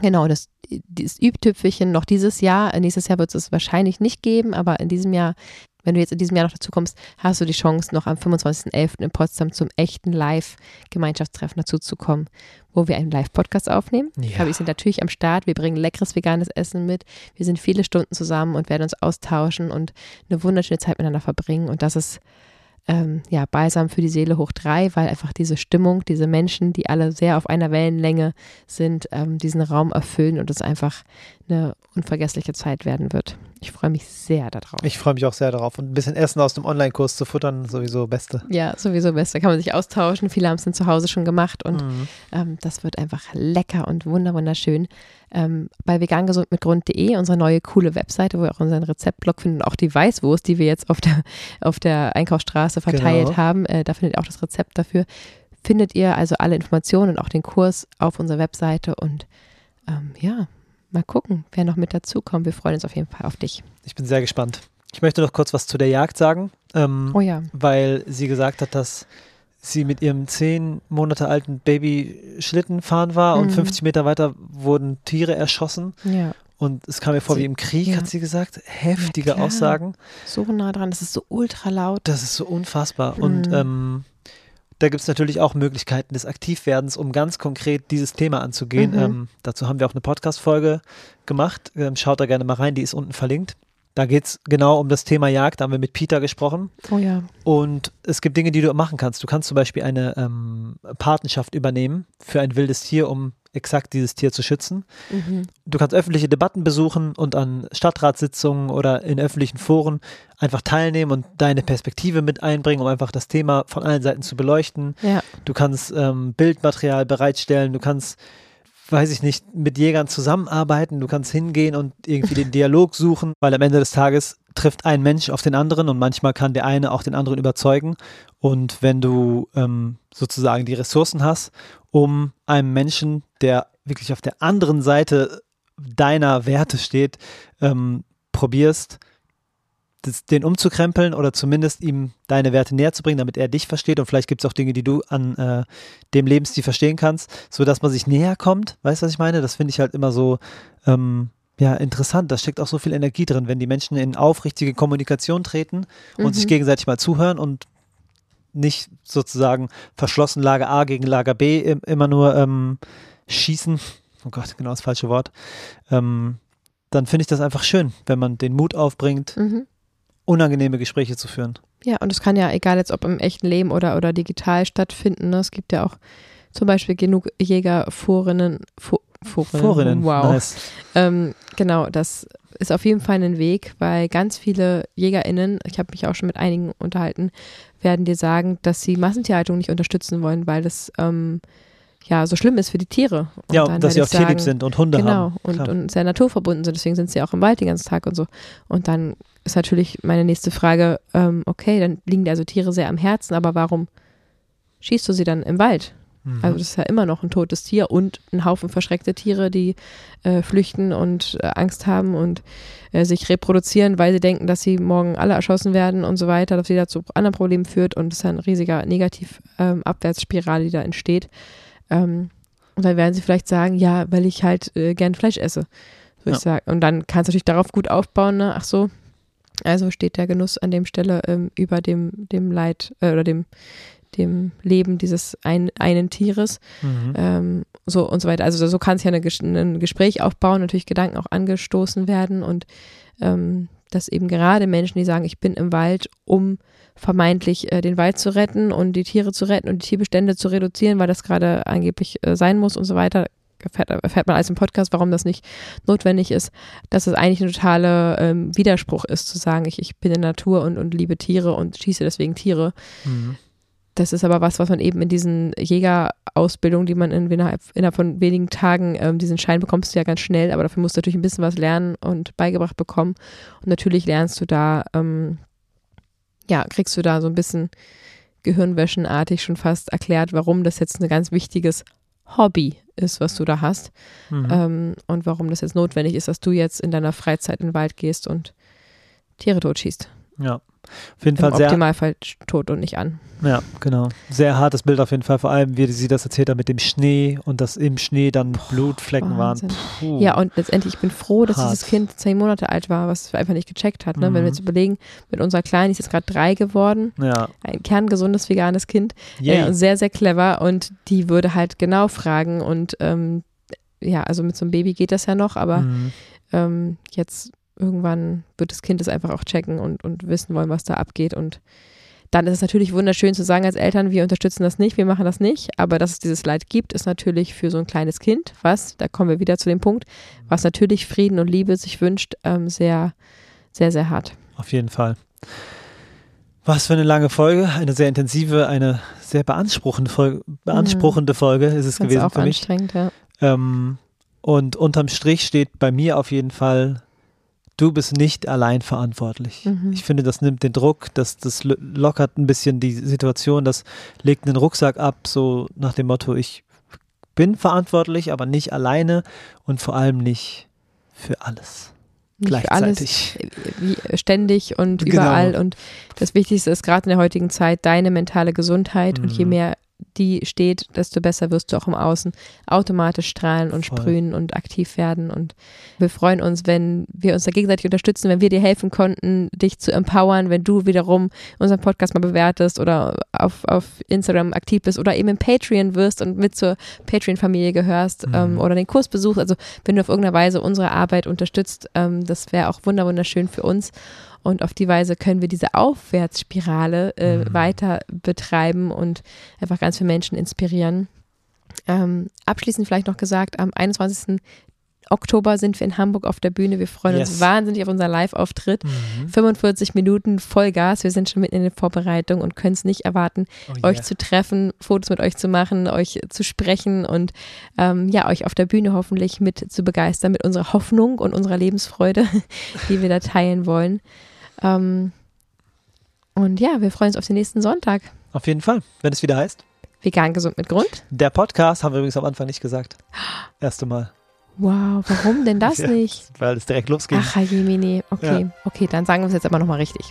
genau, das, das Übtüpfelchen noch dieses Jahr, nächstes Jahr wird es wahrscheinlich nicht geben, aber in diesem Jahr wenn du jetzt in diesem Jahr noch dazu kommst, hast du die Chance, noch am 25.11. in Potsdam zum echten Live-Gemeinschaftstreffen dazuzukommen, wo wir einen Live-Podcast aufnehmen. Ja. Wir sind natürlich am Start, wir bringen leckeres veganes Essen mit. Wir sind viele Stunden zusammen und werden uns austauschen und eine wunderschöne Zeit miteinander verbringen. Und das ist ähm, ja, Balsam für die Seele hoch drei, weil einfach diese Stimmung, diese Menschen, die alle sehr auf einer Wellenlänge sind, ähm, diesen Raum erfüllen und es einfach eine unvergessliche Zeit werden wird. Ich freue mich sehr darauf. Ich freue mich auch sehr darauf. Und ein bisschen Essen aus dem Online-Kurs zu futtern, sowieso Beste. Ja, sowieso Beste. Kann man sich austauschen. Viele haben es dann zu Hause schon gemacht und mhm. ähm, das wird einfach lecker und wunderschön. Ähm, bei vegangesundmitgrund.de, unsere neue coole Webseite, wo ihr auch unseren Rezeptblog findet und auch die Weißwurst, die wir jetzt auf der, auf der Einkaufsstraße verteilt genau. haben. Äh, da findet ihr auch das Rezept dafür. Findet ihr also alle Informationen und auch den Kurs auf unserer Webseite und ähm, ja, mal gucken, wer noch mit dazukommt. Wir freuen uns auf jeden Fall auf dich. Ich bin sehr gespannt. Ich möchte noch kurz was zu der Jagd sagen, ähm, oh ja. weil sie gesagt hat, dass sie mit ihrem zehn Monate alten Baby Schlitten fahren war mhm. und 50 Meter weiter wurden Tiere erschossen. Ja. Und es kam mir vor sie, wie im Krieg, ja. hat sie gesagt. Heftige Aussagen. So nah dran, das ist so ultra laut. Das ist so unfassbar. Mhm. Und ähm, da gibt es natürlich auch Möglichkeiten des Aktivwerdens, um ganz konkret dieses Thema anzugehen. Mhm. Ähm, dazu haben wir auch eine Podcast-Folge gemacht. Ähm, schaut da gerne mal rein, die ist unten verlinkt. Da geht es genau um das Thema Jagd. Da haben wir mit Peter gesprochen. Oh ja. Und es gibt Dinge, die du machen kannst. Du kannst zum Beispiel eine ähm, Patenschaft übernehmen für ein wildes Tier, um exakt dieses Tier zu schützen. Mhm. Du kannst öffentliche Debatten besuchen und an Stadtratssitzungen oder in öffentlichen Foren einfach teilnehmen und deine Perspektive mit einbringen, um einfach das Thema von allen Seiten zu beleuchten. Ja. Du kannst ähm, Bildmaterial bereitstellen, du kannst weiß ich nicht, mit Jägern zusammenarbeiten. Du kannst hingehen und irgendwie den Dialog suchen, weil am Ende des Tages trifft ein Mensch auf den anderen und manchmal kann der eine auch den anderen überzeugen. Und wenn du ähm, sozusagen die Ressourcen hast, um einem Menschen, der wirklich auf der anderen Seite deiner Werte steht, ähm, probierst, das, den umzukrempeln oder zumindest ihm deine Werte näher zu bringen, damit er dich versteht. Und vielleicht gibt es auch Dinge, die du an äh, dem Lebensstil verstehen kannst, sodass man sich näher kommt. Weißt du, was ich meine? Das finde ich halt immer so ähm, ja, interessant. Da steckt auch so viel Energie drin, wenn die Menschen in aufrichtige Kommunikation treten und mhm. sich gegenseitig mal zuhören und nicht sozusagen verschlossen Lager A gegen Lager B immer nur ähm, schießen. Oh Gott, genau das falsche Wort. Ähm, dann finde ich das einfach schön, wenn man den Mut aufbringt, mhm unangenehme Gespräche zu führen. Ja, und es kann ja, egal jetzt ob im echten Leben oder, oder digital stattfinden, ne? es gibt ja auch zum Beispiel genug Jägerforinnen, Fo Forinnen, Forinnen, wow. Nice. Ähm, genau, das ist auf jeden Fall ein Weg, weil ganz viele JägerInnen, ich habe mich auch schon mit einigen unterhalten, werden dir sagen, dass sie Massentierhaltung nicht unterstützen wollen, weil das ähm, ja so schlimm ist für die Tiere. Und ja, und dass sie auch tierlieb sind und Hunde genau, haben. Genau, und, und sehr naturverbunden sind, deswegen sind sie auch im Wald den ganzen Tag und so. Und dann ist natürlich meine nächste Frage, ähm, okay, dann liegen dir also Tiere sehr am Herzen, aber warum schießt du sie dann im Wald? Mhm. Also das ist ja immer noch ein totes Tier und ein Haufen verschreckte Tiere, die äh, flüchten und äh, Angst haben und äh, sich reproduzieren, weil sie denken, dass sie morgen alle erschossen werden und so weiter, dass wieder zu anderen Problemen führt und es ist ein riesiger Negativ-Abwärtsspirale, ähm, die da entsteht. Ähm, und dann werden sie vielleicht sagen, ja, weil ich halt äh, gern Fleisch esse. So ja. ich sagen. Und dann kannst du natürlich darauf gut aufbauen, ne? Ach so, also steht der Genuss an dem Stelle ähm, über dem, dem Leid äh, oder dem, dem Leben dieses ein, einen Tieres. Mhm. Ähm, so und so weiter. Also so kann es ja eine, ein Gespräch aufbauen, natürlich Gedanken auch angestoßen werden und ähm, dass eben gerade Menschen, die sagen, ich bin im Wald, um vermeintlich äh, den Wald zu retten und die Tiere zu retten und die Tierbestände zu reduzieren, weil das gerade angeblich äh, sein muss und so weiter, erfährt, erfährt man alles im Podcast, warum das nicht notwendig ist, dass es eigentlich ein totaler ähm, Widerspruch ist, zu sagen, ich, ich bin in der Natur und, und liebe Tiere und schieße deswegen Tiere. Mhm. Das ist aber was, was man eben in diesen Jägerausbildungen, die man in, innerhalb, innerhalb von wenigen Tagen, ähm, diesen Schein bekommst du ja ganz schnell, aber dafür musst du natürlich ein bisschen was lernen und beigebracht bekommen. Und natürlich lernst du da, ähm, ja, kriegst du da so ein bisschen gehirnwäschenartig schon fast erklärt, warum das jetzt ein ganz wichtiges Hobby ist, was du da hast. Mhm. Ähm, und warum das jetzt notwendig ist, dass du jetzt in deiner Freizeit in den Wald gehst und Tiere totschießt. Ja. Auf jeden Im Fall sehr. Optimalfall tot und nicht an. Ja, genau. Sehr hartes Bild auf jeden Fall. Vor allem, wie sie das erzählt hat mit dem Schnee und dass im Schnee dann Puh, Blutflecken Wahnsinn. waren. Puh. Ja, und letztendlich, ich bin froh, dass Hart. dieses Kind zehn Monate alt war, was einfach nicht gecheckt hat. Ne? Mhm. Wenn wir jetzt überlegen, mit unserer Kleinen, die ist jetzt gerade drei geworden. Ja. Ein kerngesundes, veganes Kind. Äh, sehr, sehr clever. Und die würde halt genau fragen. Und ähm, ja, also mit so einem Baby geht das ja noch, aber mhm. ähm, jetzt irgendwann wird das Kind es einfach auch checken und, und wissen wollen, was da abgeht. Und dann ist es natürlich wunderschön zu sagen als Eltern, wir unterstützen das nicht, wir machen das nicht. Aber dass es dieses Leid gibt, ist natürlich für so ein kleines Kind, was, da kommen wir wieder zu dem Punkt, was natürlich Frieden und Liebe sich wünscht, ähm, sehr, sehr, sehr hart. Auf jeden Fall. Was für eine lange Folge, eine sehr intensive, eine sehr beanspruchende Folge, beanspruchende mhm. Folge ist es gewesen auch für mich. Anstrengend, ja. Ähm, und unterm Strich steht bei mir auf jeden Fall du bist nicht allein verantwortlich. Mhm. Ich finde, das nimmt den Druck, das, das lockert ein bisschen die Situation, das legt einen Rucksack ab, so nach dem Motto, ich bin verantwortlich, aber nicht alleine und vor allem nicht für alles. nicht für alles äh, wie, ständig und genau. überall. Und das Wichtigste ist gerade in der heutigen Zeit deine mentale Gesundheit. Mhm. Und je mhm. mehr die steht, desto besser wirst du auch im Außen automatisch strahlen und Voll. sprühen und aktiv werden. Und wir freuen uns, wenn wir uns da gegenseitig unterstützen, wenn wir dir helfen konnten, dich zu empowern, wenn du wiederum unseren Podcast mal bewertest oder auf, auf Instagram aktiv bist oder eben im Patreon wirst und mit zur Patreon-Familie gehörst mhm. ähm, oder den Kurs besuchst. Also wenn du auf irgendeine Weise unsere Arbeit unterstützt, ähm, das wäre auch wunderschön für uns. Und auf die Weise können wir diese Aufwärtsspirale äh, mhm. weiter betreiben und einfach ganz viele Menschen inspirieren. Ähm, abschließend vielleicht noch gesagt, am 21. Oktober sind wir in Hamburg auf der Bühne. Wir freuen yes. uns wahnsinnig auf unser Live-Auftritt. Mhm. 45 Minuten Vollgas. Wir sind schon mitten in der Vorbereitung und können es nicht erwarten, oh yeah. euch zu treffen, Fotos mit euch zu machen, euch zu sprechen und ähm, ja, euch auf der Bühne hoffentlich mit zu begeistern mit unserer Hoffnung und unserer Lebensfreude, die wir da teilen wollen. Ähm, und ja, wir freuen uns auf den nächsten Sonntag. Auf jeden Fall, wenn es wieder heißt. Vegan gesund mit Grund. Der Podcast haben wir übrigens am Anfang nicht gesagt. Erste Mal. Wow, warum denn das ja, nicht? Weil es direkt losging. Ach, Jemini. Okay, ja. okay, dann sagen wir es jetzt aber nochmal richtig.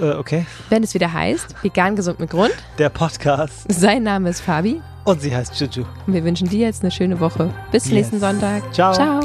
Äh, okay. Wenn es wieder heißt, vegan gesund mit Grund. Der Podcast. Sein Name ist Fabi. Und sie heißt Juju. Und wir wünschen dir jetzt eine schöne Woche. Bis yes. nächsten Sonntag. Ciao. Ciao.